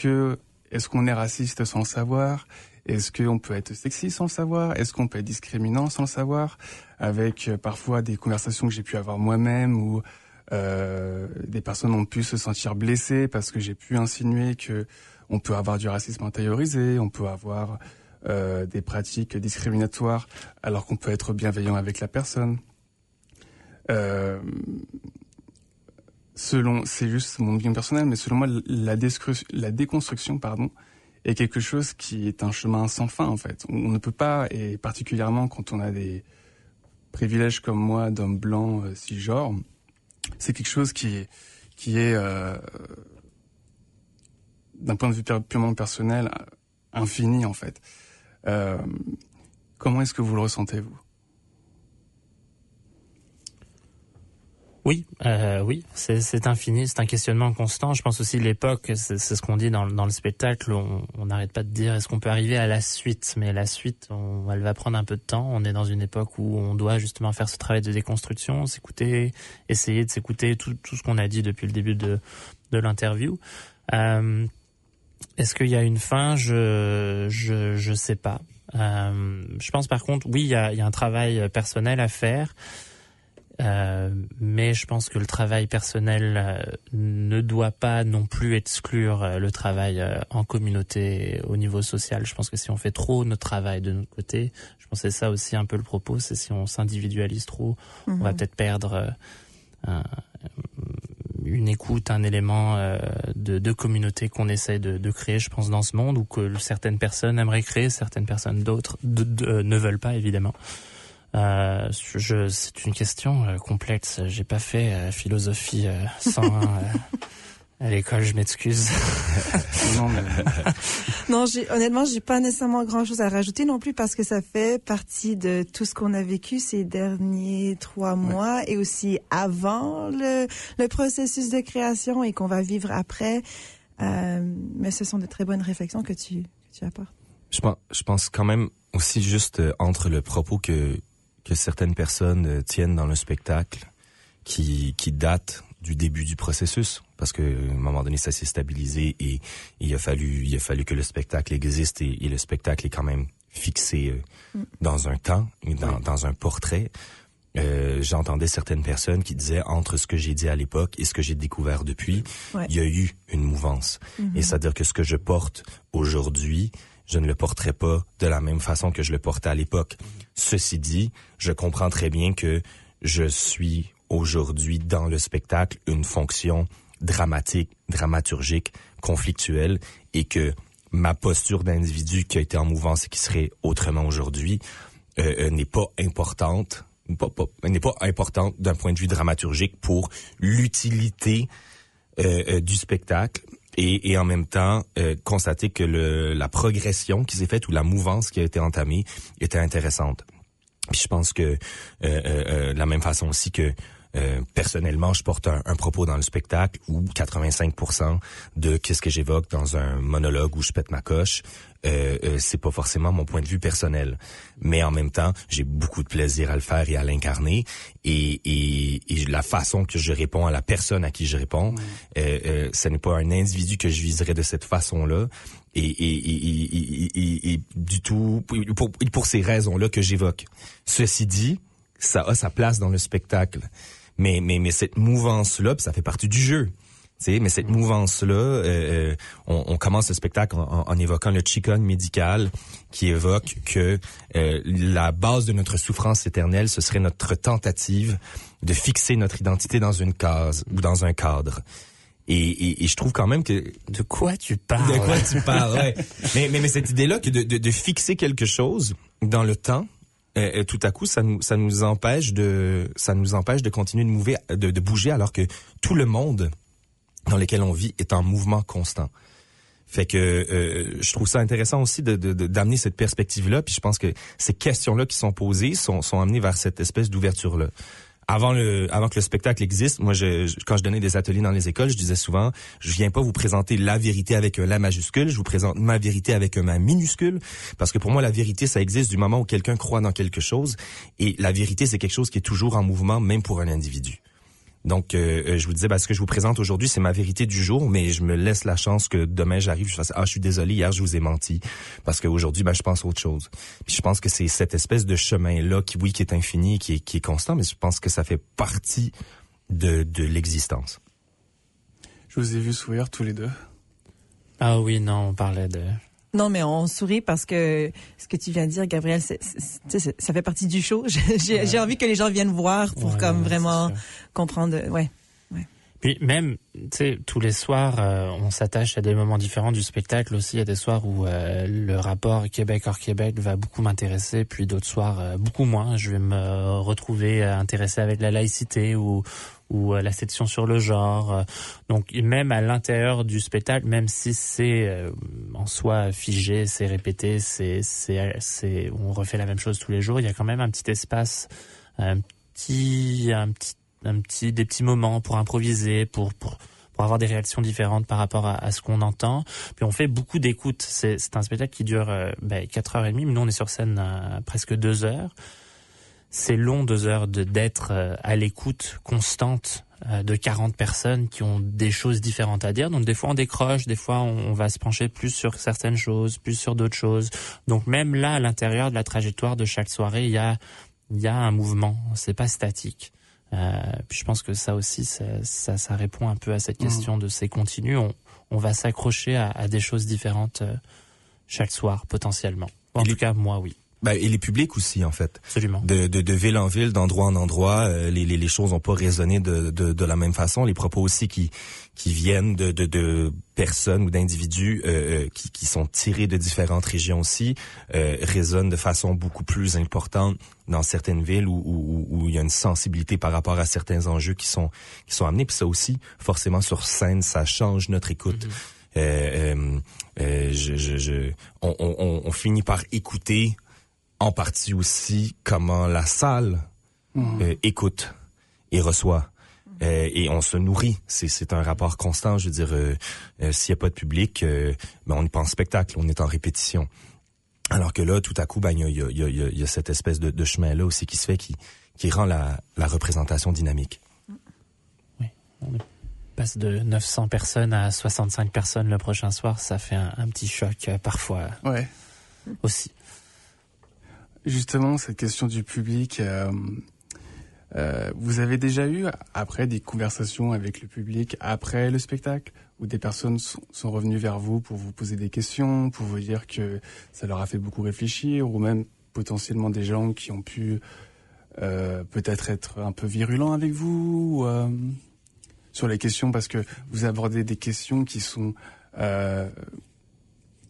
est-ce qu'on est raciste sans le savoir? Est-ce qu'on peut être sexy sans le savoir? Est-ce qu'on peut être discriminant sans le savoir? Avec euh, parfois des conversations que j'ai pu avoir moi-même où euh, des personnes ont pu se sentir blessées parce que j'ai pu insinuer que on peut avoir du racisme intériorisé, on peut avoir euh, des pratiques discriminatoires alors qu'on peut être bienveillant avec la personne. Selon, c'est juste mon opinion personnelle, mais selon moi, la, la déconstruction, pardon, est quelque chose qui est un chemin sans fin en fait. On ne peut pas, et particulièrement quand on a des privilèges comme moi d'homme blanc euh, cisgenre, c'est quelque chose qui qui est euh, d'un point de vue purement personnel infini en fait. Euh, comment est-ce que vous le ressentez vous? Oui, euh, oui, c'est infini, c'est un questionnement constant. Je pense aussi l'époque, c'est ce qu'on dit dans, le spectacle, on n'arrête pas de dire est-ce qu'on peut arriver à la suite, mais la suite, elle va prendre un peu de temps. On est dans une époque où on doit justement faire ce travail de déconstruction, s'écouter, essayer de s'écouter tout, ce qu'on a dit depuis le début de, l'interview. Euh, est-ce qu'il y a une fin? Je je je sais pas. Euh, je pense par contre, oui, il y a un travail personnel à faire. Euh, mais je pense que le travail personnel euh, ne doit pas non plus exclure euh, le travail en communauté au niveau social. Je pense que si on fait trop notre travail de notre côté, je pense que c'est ça aussi un peu le propos, c'est si on s'individualise trop, on va mhm. peut-être perdre une écoute, un élément de, de, communauté qu'on essaie de, de, créer, je pense, dans ce monde, ou que certaines personnes aimeraient créer, certaines personnes d'autres ne veulent pas, évidemment. Euh, je, c'est une question euh, complexe. J'ai pas fait euh, philosophie 101 euh, à l'école, je m'excuse. non, mais... non j'ai, honnêtement, j'ai pas nécessairement grand chose à rajouter non plus parce que ça fait partie de tout ce qu'on a vécu ces derniers trois mois et aussi avant le, le processus de création et qu'on va vivre après. mais ce sont de très bonnes réflexions que tu, que tu apportes. Je pense, je pense quand même aussi juste entre le propos que que certaines personnes euh, tiennent dans le spectacle qui, qui date du début du processus parce que à un moment donné ça s'est stabilisé et, il a fallu il a fallu que le spectacle existe et, le spectacle est quand même fixé euh, mm. dans un temps dans, dans un portrait euh, j'entendais certaines personnes qui disaient entre ce que j'ai dit à l'époque et ce que j'ai découvert depuis, il y a eu une mouvance. Mm-hmm. Et c'est-à-dire que ce que je porte aujourd'hui, je ne le porterai pas de la même façon que je le portais à l'époque. Ceci dit, je comprends très bien que je suis aujourd'hui dans le spectacle une fonction dramatique, dramaturgique, conflictuelle et que ma posture d'individu qui a été en mouvance et qui serait autrement aujourd'hui euh, euh, n'est pas importante n'est pas importante d'un point de vue dramaturgique pour l'utilité euh, du spectacle et, et en même temps euh, constater que le, la progression qui s'est faite ou la mouvance qui a été entamée était intéressante. Puis je pense que euh, euh, euh de la même façon aussi que euh, personnellement, je porte un, un, propos dans le spectacle où 85% de qu'est-ce que j'évoque dans un monologue où je pète ma coche, euh, euh, c'est pas forcément mon point de vue personnel. Mais en même temps, j'ai beaucoup de plaisir à le faire et à l'incarner. Et, et, et, la façon que je réponds à la personne à qui je réponds, euh, euh, ce n'est pas un individu que je viserais de cette façon-là. Et, et, et, du tout pour, pour ces raisons-là que j'évoque. Ceci dit, ça a sa place dans le spectacle. Mais, mais, mais cette mouvance-là, ça fait partie du jeu. sais, mais cette mouvance-là, euh, euh, on, on, commence le spectacle en, en, évoquant le Qigong médical qui évoque que euh, la base de notre souffrance éternelle, ce serait notre tentative de fixer notre identité dans une case ou dans un cadre. Et, et, et, je trouve quand même que de quoi tu parles de quoi tu parles ouais. mais, mais, mais cette idée là que de, de, de fixer quelque chose dans le temps tout à coup, ça nous, ça nous empêche de, ça nous empêche de continuer de bouger, alors que tout le monde dans lequel on vit est en mouvement constant. Fait que euh, je trouve ça intéressant aussi de, d'amener cette perspective-là. Puis je pense que ces questions-là qui sont posées sont, sont amenées vers cette espèce d'ouverture-là avant le avant que le spectacle existe, moi je, quand je donnais des ateliers dans les écoles, je disais souvent je viens pas vous présenter la vérité avec un la majuscule, je vous présente ma vérité avec un ma minuscule parce que pour moi la vérité ça existe du moment où quelqu'un croit dans quelque chose et la vérité c'est quelque chose qui est toujours en mouvement même pour un individu. Donc, euh, euh, je vous disais, bah, ce que je vous présente aujourd'hui, c'est ma vérité du jour, mais je me laisse la chance que demain j'arrive, je fasse ah, je suis désolé, hier je vous ai menti, parce qu'aujourd'hui, bah, je pense à autre chose. Puis je pense que c'est cette espèce de chemin là qui, oui, qui est infini, qui est, qui est constant, mais je pense que ça fait partie de, de l'existence. Je vous ai vu sourire tous les deux. Ah oui, non, on parlait de non, mais on sourit parce que ce que tu viens de dire, Gabriel, c'est, ça fait partie du show. J'ai envie que les gens viennent voir pour comme vraiment comprendre. Ouais. Puis même, tu sais, tous les soirs, euh, on s'attache à des moments différents du spectacle aussi. Il y a des soirs où euh, le rapport Québec hors Québec va beaucoup m'intéresser, puis d'autres soirs euh, beaucoup moins. Je vais me retrouver intéressé avec la laïcité ou ou la section sur le genre. Donc même à l'intérieur du spectacle, même si c'est en soi figé, c'est répété, c'est c'est on refait la même chose tous les jours, il y a quand même un petit espace, un petit un petit un petit, des petits moments pour improviser, pour, pour, pour avoir des réactions différentes par rapport à, ce qu'on entend. Puis on fait beaucoup d'écoute. C'est, un spectacle qui dure euh, ben, 4h30, mais nous on est sur scène euh, presque 2 heures. C'est long 2 heures d'être euh, à l'écoute constante euh, de 40 personnes qui ont des choses différentes à dire. Donc des fois on décroche, des fois on, va se pencher plus sur certaines choses, plus sur d'autres choses. Donc même là, à l'intérieur de la trajectoire de chaque soirée, il y a, il y a un mouvement. C'est pas statique. Euh, puis je pense que ça aussi, ça, ça, ça, répond un peu à cette mmh. question de ces continus. On, on va s'accrocher à, à, des choses différentes euh, chaque soir, potentiellement. En tout cas, moi, oui. Ben, et les publics aussi, en fait. Absolument. De, de, de ville en ville, d'endroit en endroit, euh, les, les, les, choses n'ont pas résonné de, de, de, la même façon. Les propos aussi qui, qui viennent de, de, de personnes ou d'individus euh, euh qui, qui sont tirés de différentes régions aussi euh, résonnent de façon beaucoup plus importante dans certaines villes où, où, où, il y a une sensibilité par rapport à certains enjeux qui sont qui sont amenés. Puis ça aussi, forcément, sur scène, ça change notre écoute. Mm-hmm. Euh, euh, je, je, je, on, on, on, finit par écouter en partie aussi comment la salle mmh. euh, écoute et reçoit. Euh, et on se nourrit. C'est un rapport constant. Je veux dire, euh, euh s'il n'y a pas de public, euh, ben on n'est pas en spectacle, on est en répétition. Alors que là, tout à coup, ben il y a, y, a, y a, cette espèce de, de chemin-là aussi qui se fait, qui, qui rend la, la représentation dynamique. Oui, on passe de 900 personnes à 65 personnes le prochain soir, ça fait un, un petit choc parfois ouais. aussi. Justement, cette question du public, euh, euh, vous avez déjà eu après des conversations avec le public après le spectacle où des personnes sont, revenues vers vous pour vous poser des questions, pour vous dire que ça leur a fait beaucoup réfléchir, ou même potentiellement des gens qui ont pu euh, peut-être être un peu virulents avec vous sur les questions, parce que vous abordez des questions qui sont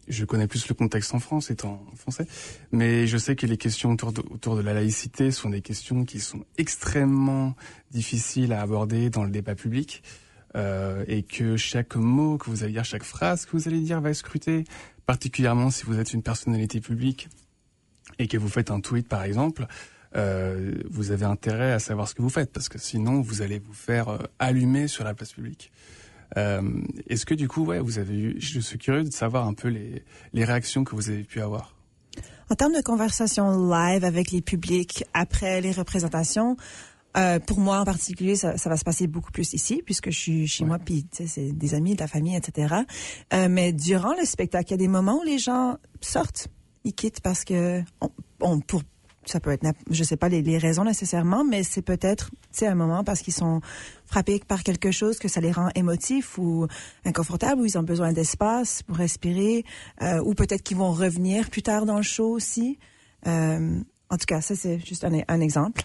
je connais plus le contexte en France, étant français, mais je sais que les questions autour de, autour de la laïcité sont des questions qui sont extrêmement difficiles à aborder dans le débat public. Euh, et que chaque mot que vous allez dire, chaque phrase que vous allez dire va être scrutée, particulièrement si vous êtes une personnalité publique et que vous faites un tweet par exemple, euh, vous avez intérêt à savoir ce que vous faites parce que sinon vous allez vous faire euh, allumer sur la place publique. Euh, Est-ce que du coup, ouais, vous avez eu, je suis curieux de savoir un peu les, les réactions que vous avez pu avoir. En termes de conversation live avec les publics après les représentations, euh, pour moi en particulier, ça, ça, va se passer beaucoup plus ici, puisque je suis chez ouais. moi, puis c'est des amis, de la famille, etc. Euh, mais durant le spectacle, il y a des moments où les gens sortent, ils quittent parce que on, on, pour ça peut être, je sais pas les, raisons nécessairement, mais c'est peut-être, c'est un moment parce qu'ils sont frappés par quelque chose que ça les rend émotifs ou inconfortables, ou ils ont besoin d'espace pour respirer, euh, ou peut-être qu'ils vont revenir plus tard dans le show aussi. Euh, en tout cas, ça c'est juste un, exemple.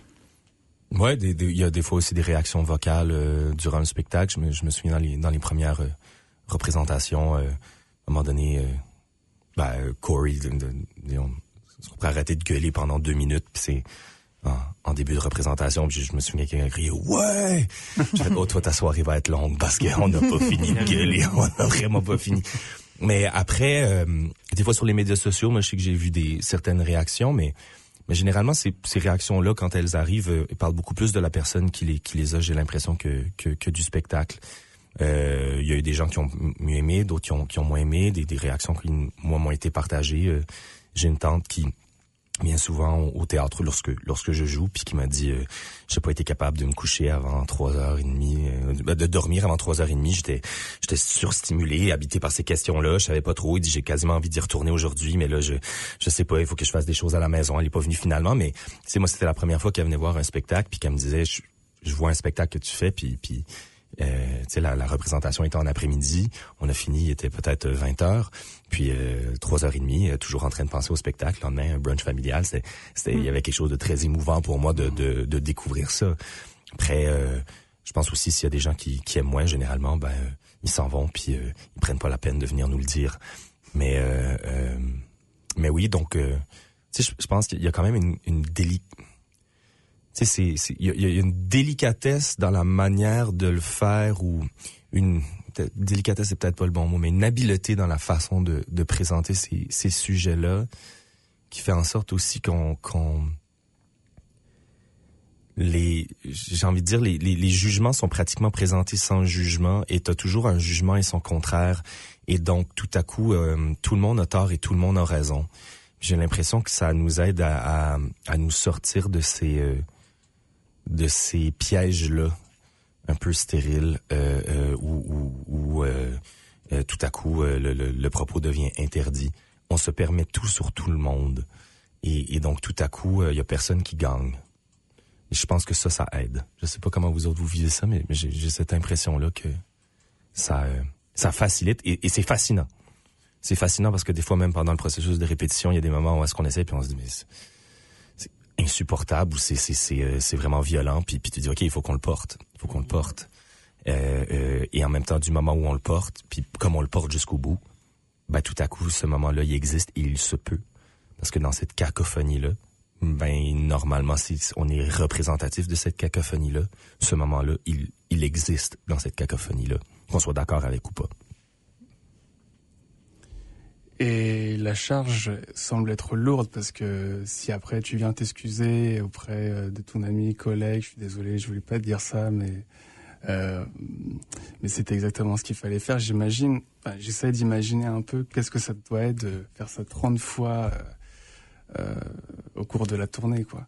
Ouais, il y a des fois aussi des réactions vocales euh, durant le spectacle. Je me, je me souviens dans les, premières représentations, à un moment donné, ben, Corey, de, de, on, pourrait arrêter de gueuler pendant deux minutes, puis c'est en, en, début de représentation, puis je, je me souviens qu'il a crié ouais. J'ai fait oh toi ta soirée va être longue parce qu'on n'a pas fini de gueuler, on n'a vraiment pas fini. Mais après, euh, des fois sur les médias sociaux, moi je sais que j'ai vu des certaines réactions, mais mais généralement, ces, ces réactions-là, quand elles arrivent, euh, elles parlent beaucoup plus de la personne qui les, qui les a, j'ai l'impression, que, que, que, du spectacle. Euh, il y a eu des gens qui ont mieux aimé, d'autres qui ont, qui ont moins aimé, des, des réactions qui, moi, m'ont été partagées. Euh, j'ai une tante qui vient souvent au théâtre lorsque lorsque je joue puis qui m'a dit euh, j'ai pas été capable de me coucher avant trois heures et demie euh, de dormir avant trois heures et demie. J'étais j'étais surstimulé habité par ces questions là je savais pas trop. Il dit j'ai quasiment envie d'y retourner aujourd'hui mais là je je sais pas. Il faut que je fasse des choses à la maison. Elle est pas venue finalement mais c'est moi c'était la première fois qu'elle venait voir un spectacle puis qu'elle me disait je, je vois un spectacle que tu fais puis puis euh, la, la, représentation était en après-midi. On a fini, il était peut-être 20 heures. Puis euh, 3h30, euh, toujours en train de penser au spectacle. Le lendemain, un brunch familial. C'était, c'était, mm. il y avait quelque chose de très émouvant pour moi de, de, de découvrir ça. Après, euh, je pense aussi s'il y a des gens qui, qui aiment moins, généralement, ben euh, ils s'en vont puis euh, ils prennent pas la peine de venir nous le dire. Mais mais oui, donc tu sais, je, je pense qu'il y a quand même une, une déli sais, il y, y, a une délicatesse dans la manière de le faire ou une délicatesse, c'est peut-être pas le bon mot, mais une habileté dans la façon de, de présenter ces, ces sujets-là qui fait en sorte aussi qu'on qu'on les j'ai envie de dire les, les, les, jugements sont pratiquement présentés sans jugement et t'as toujours un jugement et son contraire. Et donc tout à coup euh, tout le monde a tort et tout le monde a raison. J'ai l'impression que ça nous aide à, à, à nous sortir de ces euh, de ces pièges-là un peu stériles euh, euh, où, où, où euh, euh tout à coup le, le, le, propos devient interdit. On se permet tout sur tout le monde. Et, et donc tout à coup, il y a personne qui gagne. Et je pense que ça, ça aide. Je sais pas comment vous autres vous vivez ça, mais, mais j'ai cette impression-là que ça, ça facilite et, et c'est fascinant. C'est fascinant parce que des fois, même pendant le processus de répétition, il y a des moments où est-ce qu'on essaie puis on se dit mais insupportable ou c'est c'est c'est euh, c'est vraiment violent puis puis tu dis ok il faut qu'on le porte. Il faut qu'on le porte. Euh, euh, et en même temps du moment où on le porte puis comme on le porte jusqu'au bout ben tout à coup ce moment là il existe et il se peut. Parce que dans cette cacophonie là ben normalement si on est représentatif de cette cacophonie là ce moment là il il existe dans cette cacophonie là qu'on soit d'accord avec ou pas et la charge semble être lourde parce que si après tu viens t'excuser auprès euh, de ton ami, collègue, je suis désolé, je voulais pas te dire ça, mais euh, mais c'était exactement ce qu'il fallait faire. J'imagine, enfin, j'essaie d'imaginer un peu qu'est-ce que ça doit être de faire ça 30 fois au cours de la tournée, quoi.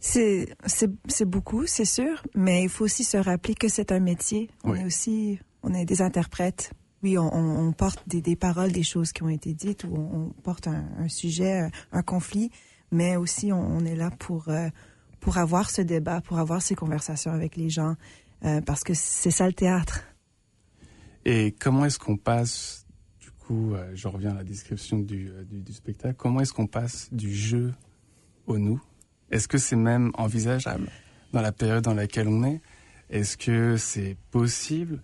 C'est c'est beaucoup, c'est sûr, mais il faut aussi se rappeler que c'est un métier. On est aussi on est des interprètes. Oui, on, porte des, paroles, des choses qui ont été dites, ou on, porte un, sujet, un conflit, mais aussi on, est là pour euh, pour avoir ce débat, pour avoir ces conversations avec les gens, euh, parce que c'est ça le théâtre. Et comment est-ce qu'on passe, du coup, euh, je reviens à la description du, du, du spectacle, comment est-ce qu'on passe du jeu au nous? Est-ce que c'est même envisageable dans la période dans laquelle on est? Est-ce que c'est possible?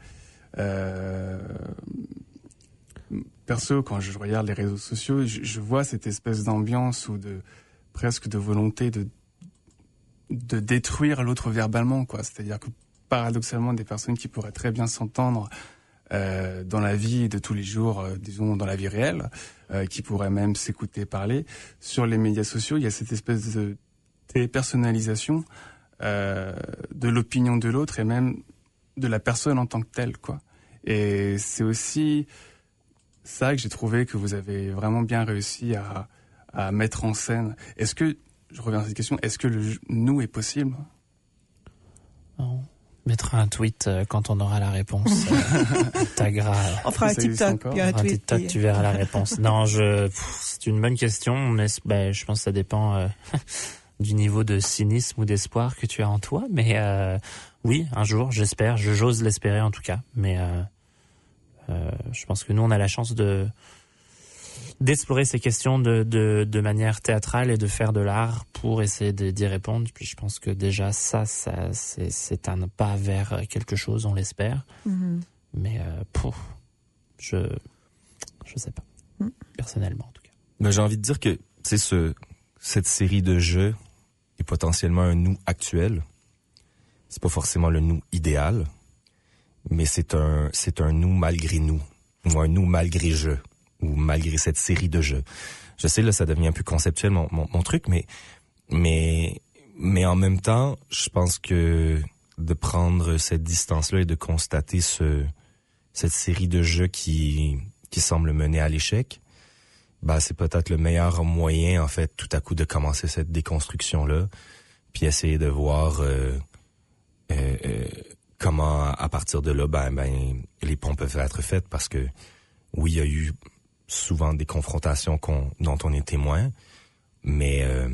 Perso, quand je regarde les réseaux sociaux, je, vois cette espèce d'ambiance ou de presque de volonté de de détruire l'autre verbalement, quoi. C'est-à-dire que paradoxalement, des personnes qui pourraient très bien s'entendre euh, dans la vie de tous les jours, euh, disons dans la vie réelle, euh, qui pourraient même s'écouter parler, sur les médias sociaux, il y a cette espèce de personnalisation euh, de l'opinion de l'autre et même de la personne en tant que telle, quoi. Et c'est aussi ça que j'ai trouvé que vous avez vraiment bien réussi à, à mettre en scène. Est-ce que, je reviens à cette question, est-ce que le nous est possible? On mettra un tweet euh, quand on aura la réponse. euh, On fera un TikTok, puis un, tweet. TikTok, tu verras la réponse. non, je, c'est une bonne question. Mais ben, je pense que ça dépend. Euh, du niveau de cynisme ou d'espoir que tu as en toi. Mais euh, oui, un jour, j'espère, je j'ose l'espérer en tout cas. Mais euh, euh, je pense que nous, on a la chance de d'explorer ces questions de, de, de, manière théâtrale et de faire de l'art pour essayer d'y répondre. Puis je pense que déjà ça, ça c'est un pas vers quelque chose, on l'espère. Mm-hmm. Mais euh, pour, je je sais pas, mm. personnellement en tout cas. Mais j'ai envie de dire que c'est ce cette série de jeux est potentiellement un nous actuel. C'est pas forcément le nous idéal, mais c'est un c'est un nous malgré nous ou un nous malgré je ou malgré cette série de jeux. Je sais là ça devient un peu conceptuel mon, mon, truc, mais mais mais en même temps, je pense que de prendre cette distance-là et de constater ce cette série de jeux qui qui semble mener à l'échec, bah c'est peut-être le meilleur moyen en fait tout à coup de commencer cette déconstruction là, puis essayer de voir euh, euh, euh, comment à partir de là ben, ben les ponts peuvent être faits parce que oui il y a eu souvent des confrontations dont on est témoin, mais euh,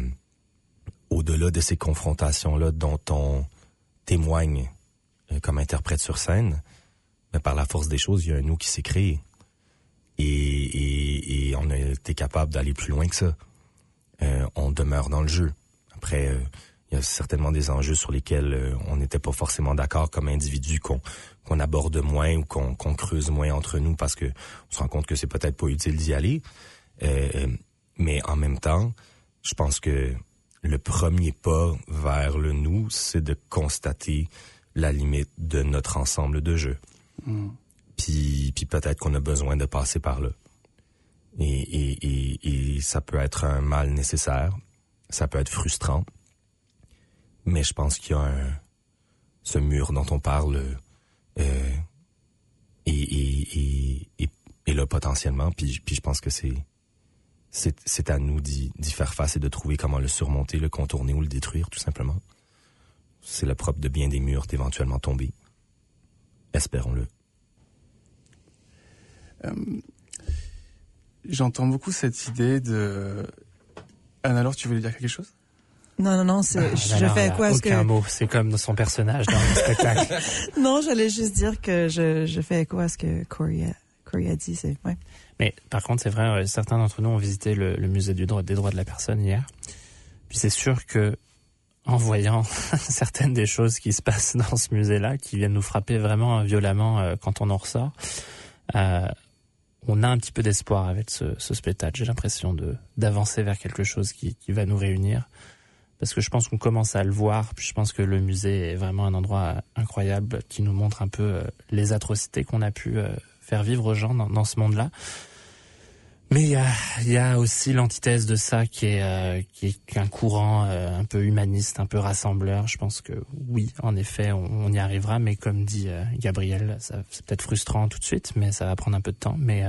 au-delà de ces confrontations là dont on témoigne euh, comme interprète sur scène, ben, par la force des choses il y a un nous qui s'est créé et, et, et on a été capable d'aller plus loin que ça. On demeure dans le jeu. Après, il y a certainement des enjeux sur lesquels euh, on n'était pas forcément d'accord comme individu, qu'on qu'on aborde moins ou qu'on qu'on creuse moins entre nous parce que on se rend compte que c'est peut-être pas utile d'y aller. Euh, mais en même temps, je pense que le premier pas vers le nous, c'est de constater la limite de notre ensemble de jeux. Mm puis, puis peut-être qu'on a besoin de passer par là. Et, et, et, et, ça peut être un mal nécessaire, ça peut être frustrant, mais je pense qu'il y a un, ce mur dont on parle euh, et, et, et, et, là potentiellement, puis, puis je pense que c'est c'est à nous d'y faire face et de trouver comment le surmonter, le contourner ou le détruire, tout simplement. C'est le propre de bien des murs d'éventuellement tomber. Espérons-le. Euh, j'entends beaucoup cette idée de... Anne, alors tu voulais dire quelque chose? Non, non, non, c'est, ah, je fais quoi ce que... mot, c'est comme son personnage dans le spectacle. non, j'allais juste dire que je, je fais quoi ce que Corey a, Corey a dit, c'est, ouais. Mais par contre, c'est vrai, euh, certains d'entre nous ont visité le, le musée du droit, des droits de la personne hier. Puis c'est sûr que, en voyant certaines des choses qui se passent dans ce musée-là, qui viennent nous frapper vraiment violemment euh, quand on en ressort, euh, on a un petit peu d'espoir avec ce, ce spectacle. J'ai l'impression de d'avancer vers quelque chose qui, qui va nous réunir. Parce que je pense qu'on commence à le voir, puis je pense que le musée est vraiment un endroit incroyable qui nous montre un peu euh, les atrocités qu'on a pu euh, faire vivre aux gens dans, ce monde-là. Mais il y a, y a, aussi l'antithèse de ça qui est, euh, qui est un courant euh, un peu humaniste, un peu rassembleur. Je pense que oui, en effet, on, y arrivera. Mais comme dit euh, Gabriel, c'est peut-être frustrant tout de suite, mais ça va prendre un peu de temps. Mais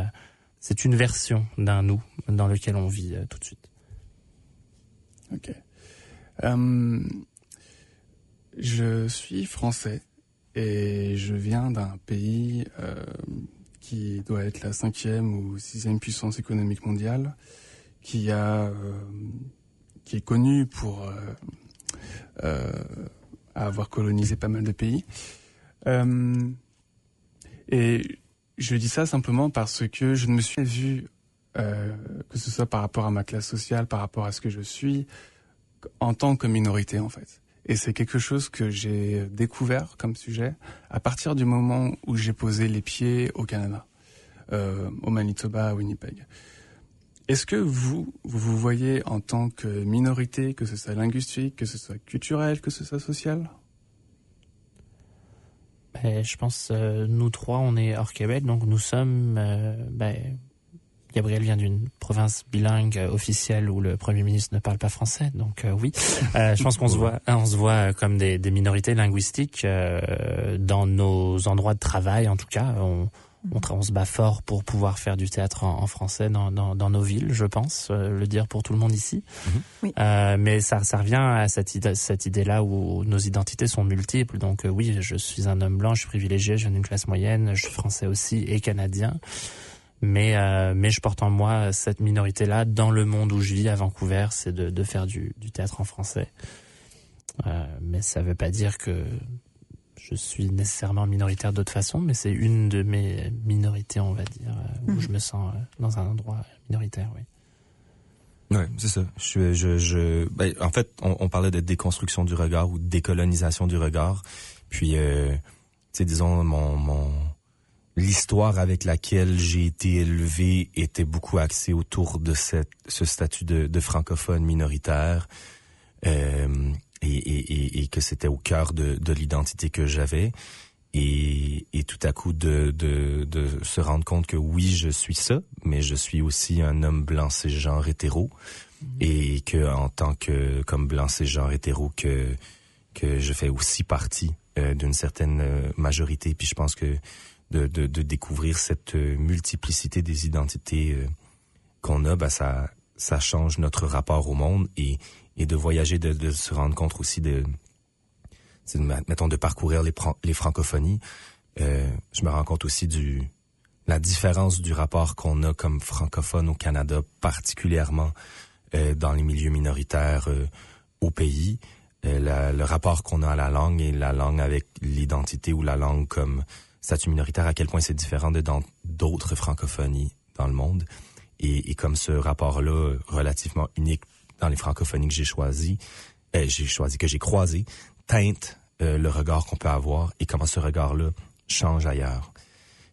c'est une version d'un nous dans lequel on vit tout de suite. Ok. Euh, je suis français et je viens d'un pays euh, qui doit être la cinquième ou sixième puissance économique mondiale, qui a, euh, qui est connu pour avoir colonisé pas mal de pays. Et je dis ça simplement parce que je ne me suis vu, euh, que ce soit par rapport à ma classe sociale, par rapport à ce que je suis, en tant que minorité en fait. Et c'est quelque chose que j'ai découvert comme sujet à partir du moment où j'ai posé les pieds au Canada, euh, au Manitoba, à Winnipeg. Est-ce que vous, vous vous voyez en tant que minorité, que ce soit linguistique, que ce soit culturel, que ce soit social ben, Je pense, euh, nous trois, on est hors Québec, donc nous sommes euh, ben, Gabriel vient d'une province bilingue euh, officielle où le Premier ministre ne parle pas français, donc euh, oui. Euh, je pense qu'on se voit, on se voit comme des, des minorités linguistiques euh, dans nos endroits de travail, en tout cas. On, on, on, se bat fort pour pouvoir faire du théâtre en, en français dans, dans, dans, nos villes, je pense, euh, le dire pour tout le monde ici. Mm -hmm. oui. euh, mais ça, ça revient à cette, idée, cette idée-là où nos identités sont multiples. Donc euh, oui, je suis un homme blanc, je suis privilégié, je viens d'une classe moyenne, je suis français aussi et canadien. Mais, euh, mais je porte en moi cette minorité-là dans le monde où je vis à Vancouver, c'est de, de, faire du, du, théâtre en français. Euh, mais ça ne veut pas dire que je suis nécessairement minoritaire d'autre façon, mais c'est une de mes minorités, on va dire, où mmh. je me sens dans un endroit minoritaire, oui. Ouais, c'est ça. Je, je, je, ben, en fait, on, on, parlait de déconstruction du regard ou décolonisation du regard. Puis, euh, tu sais, disons, mon, mon, l'histoire avec laquelle j'ai été élevé était beaucoup axée autour de cette, ce statut de, de francophone minoritaire euh, et, et, et, que c'était au cœur de, de l'identité que j'avais. Et, et, tout à coup de, de, de, se rendre compte que oui, je suis ça, mais je suis aussi un homme blanc cisgenre hétéro. Mmh. Et que en tant que comme blanc cisgenre hétéro, que, que je fais aussi partie euh, d'une certaine euh, majorité. Puis je pense que de, de, de découvrir cette multiplicité des identités euh, qu'on a, ben ça, ça change notre rapport au monde et, et de voyager, de, de se rendre compte aussi de, mettons, de parcourir les, les francophonies. Euh, je me rends compte aussi du la différence du rapport qu'on a comme francophone au Canada, particulièrement euh, dans les milieux minoritaires euh, au pays. La, le rapport qu'on a à la langue et la langue avec l'identité ou la langue comme statut minoritaire, à quel point c'est différent de dans d'autres francophonies dans le monde. Et, comme ce rapport-là, relativement unique dans les francophonies que j'ai choisi, euh, j'ai choisi, que j'ai croisé, teinte euh, le regard qu'on peut avoir et comment ce regard-là change ailleurs.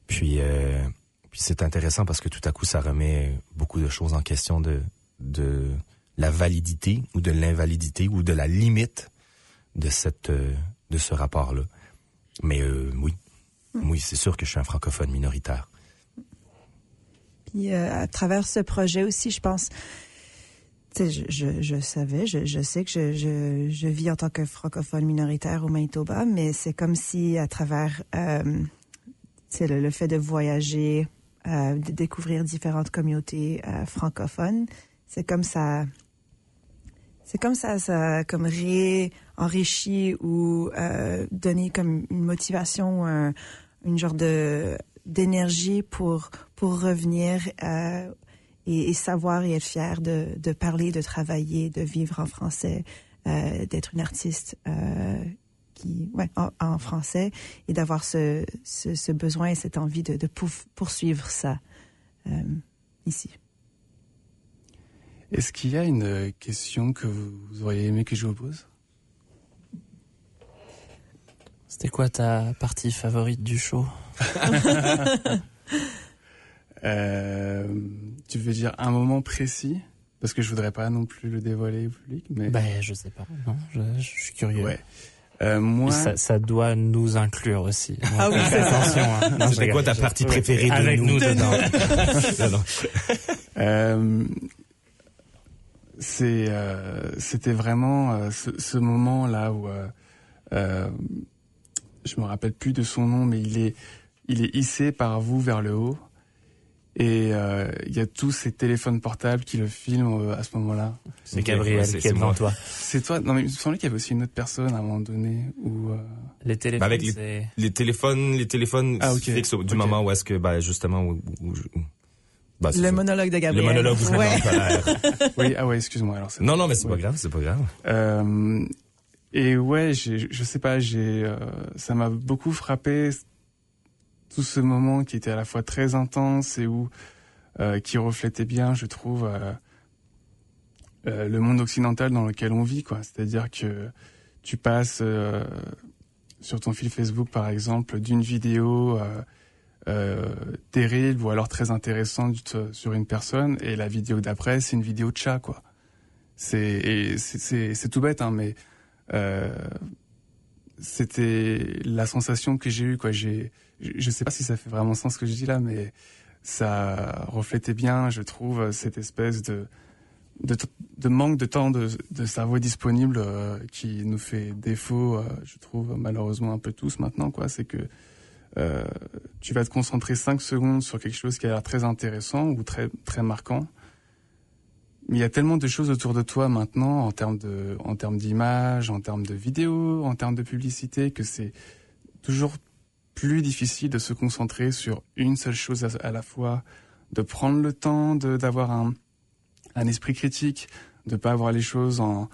Puis, euh, puis c'est intéressant parce que tout à coup, ça remet beaucoup de choses en question de, de la validité ou de l'invalidité ou de la limite de cette de ce rapport-là. Mais oui, oui, c'est sûr que je suis un francophone minoritaire. Puis euh, à travers ce projet aussi, je pense, je, je, je, savais, je, je sais que je, vis en tant que francophone minoritaire au Manitoba, mais c'est comme si à travers euh, le, le fait de voyager, euh, de découvrir différentes communautés euh, francophones, c'est comme ça, c'est comme ça, ça comme réenrichit ou euh, donner comme une motivation ou un, une genre de d'énergie pour pour revenir euh, et, savoir et être fier de, de parler, de travailler, de vivre en français, euh, d'être une artiste euh, qui ouais en, français et d'avoir ce, ce, besoin et cette envie de, de poursuivre ça ici. Est-ce qu'il y a une question que vous auriez aimé que je vous pose? C'était quoi ta partie favorite du show euh, Tu veux dire un moment précis? Parce que je voudrais pas non plus le dévoiler au public. Mais... Ben, je sais pas. Non, je, je suis curieux. Ouais. Euh, moi, ça, ça, doit nous inclure aussi. Ah oui, c'est attention. Hein. C'est quoi ta partie préférée de Avec nous, nous dedans. euh, c'est, euh, c'était vraiment euh, ce, ce, moment là où euh, je me rappelle plus de son nom, mais il est, il est hissé par vous vers le haut. Et euh, il y a tous ces téléphones portables qui le filment euh, à ce moment-là. C'est Gabriel qui est devant toi. C'est toi Non, mais il me semblait qu'il y avait aussi une autre personne à un moment donné où. Euh... Les téléphones. Bah, avec les, les, téléphones, les téléphones ah, okay. fixes du okay. moment où est-ce que, bah, justement, où, où, où bah, le ça. monologue de Gabriel. Le monologue vous ouais. Oui, ah ouais, excuse-moi. Alors non, non, mais c'est ouais. pas grave, c'est pas grave. Euh, et ouais, je sais pas, j'ai, euh, ça m'a beaucoup frappé tout ce moment qui était à la fois très intense et où euh, qui reflétait bien, je trouve, euh, euh, le monde occidental dans lequel on vit, quoi. C'est-à-dire que tu passes euh, sur ton fil Facebook, par exemple, d'une vidéo euh, terrible ou alors très intéressante sur une personne, et la vidéo d'après, c'est une vidéo de chat, quoi. C'est c'est tout bête, hein, mais c'était la sensation que j'ai eue, quoi. J'ai je sais pas si ça fait vraiment sens ce que je dis là, mais ça reflétait bien, je trouve, cette espèce de de, manque de temps de, cerveau disponible euh, qui nous fait défaut, euh, je trouve malheureusement un peu tous maintenant. quoi. C'est que euh, tu vas te concentrer cinq secondes sur quelque chose qui a l'air très intéressant ou très très marquant, il y a tellement de choses autour de toi maintenant en termes de en termes d'images, en termes de vidéos, en termes de publicité que c'est toujours plus difficile de se concentrer sur une seule chose à, la fois, de prendre le temps d'avoir un, un esprit critique, de pas avoir les choses en,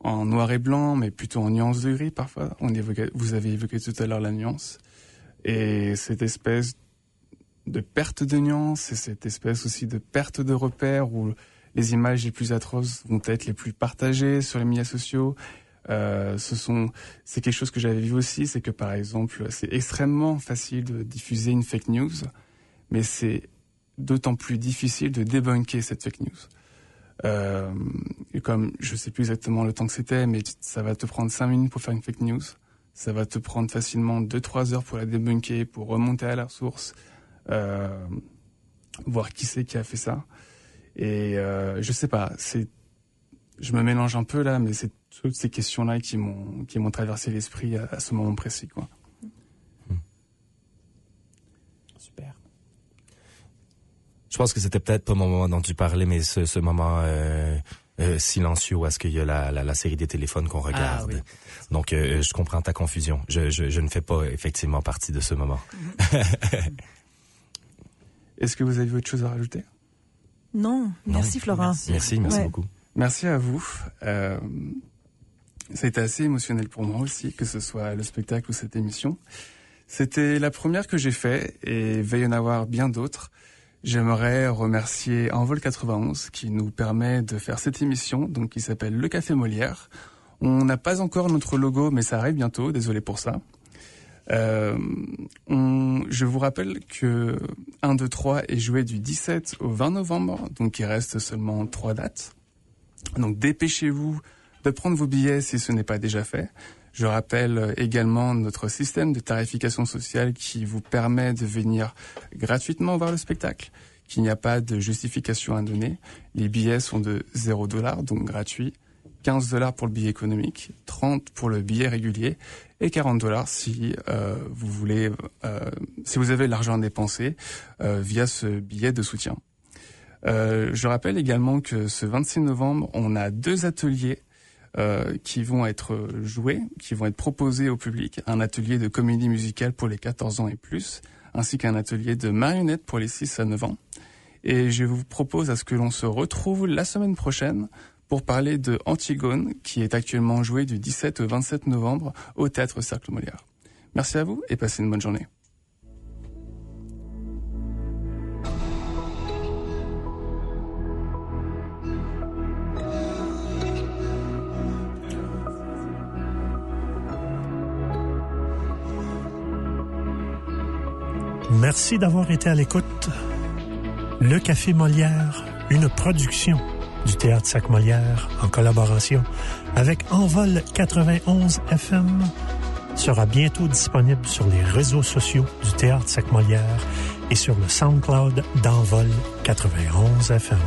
en noir et blanc, mais plutôt en nuance de gris parfois. On évoquait, vous avez évoqué tout à l'heure la nuance. Et cette espèce de perte de nuance et cette espèce aussi de perte de repères où les images les plus atroces vont être les plus partagées sur les médias sociaux euh, ce sont, c'est quelque chose que j'avais vu aussi, c'est que par exemple, c'est extrêmement facile de diffuser une fake news, mais c'est d'autant plus difficile de débunker cette fake news. Euh, et comme je sais plus exactement le temps que c'était, mais ça va te prendre 5 minutes pour faire une fake news. Ça va te prendre facilement 2-3 heures pour la débunker, pour remonter à la source, euh, voir qui c'est qui a fait ça. Et euh, je sais pas, c'est, je me mélange un peu là, mais c'est toutes ces questions-là qui m'ont qui m'ont traversé l'esprit à, à, ce moment précis, quoi. Super. Je pense que c'était peut-être pas mon moment dont tu parlais, mais ce, ce moment euh, euh, silencieux où est-ce qu'il y a la, la, la, série des téléphones qu'on regarde. Ah, oui. Donc, euh, je comprends ta confusion. Je, je, je, ne fais pas effectivement partie de ce moment. Est-ce que vous avez autre chose à rajouter? Non. Merci, non. Florent. Merci, merci, merci ouais. beaucoup. Merci à vous. Euh, ça a été assez émotionnel pour moi aussi, que ce soit le spectacle ou cette émission. C'était la première que j'ai fait et y en avoir bien d'autres. J'aimerais remercier Envol 91 qui nous permet de faire cette émission, donc qui s'appelle Le Café Molière. On n'a pas encore notre logo, mais ça arrive bientôt. Désolé pour ça. Euh, je vous rappelle que 1, 2, 3 est joué du 17 au 20 novembre, donc il reste seulement trois dates. Donc dépêchez-vous de prendre vos billets si ce n'est pas déjà fait. Je rappelle également notre système de tarification sociale qui vous permet de venir gratuitement voir le spectacle, qu'il n'y a pas de justification à donner. Les billets sont de 0 dollars, donc gratuits. 15 dollars pour le billet économique, 30 pour le billet régulier et 40 dollars si euh, vous voulez, euh, si vous avez l'argent à dépenser euh, via ce billet de soutien. Euh, je rappelle également que ce 26 novembre, on a deux ateliers euh, qui vont être joués, qui vont être proposés au public, un atelier de comédie musicale pour les 14 ans et plus, ainsi qu'un atelier de marionnettes pour les 6 à 9 ans. Et je vous propose à ce que l'on se retrouve la semaine prochaine pour parler de Antigone, qui est actuellement joué du 17 au 27 novembre au Théâtre Cercle Molière. Merci à vous et passez une bonne journée. Merci d'avoir été à l'écoute. Le Café Molière, une production du Théâtre Sac Molière en collaboration avec Envol 91 FM sera bientôt disponible sur les réseaux sociaux du Théâtre Sac Molière et sur le SoundCloud d'Envol 91 FM.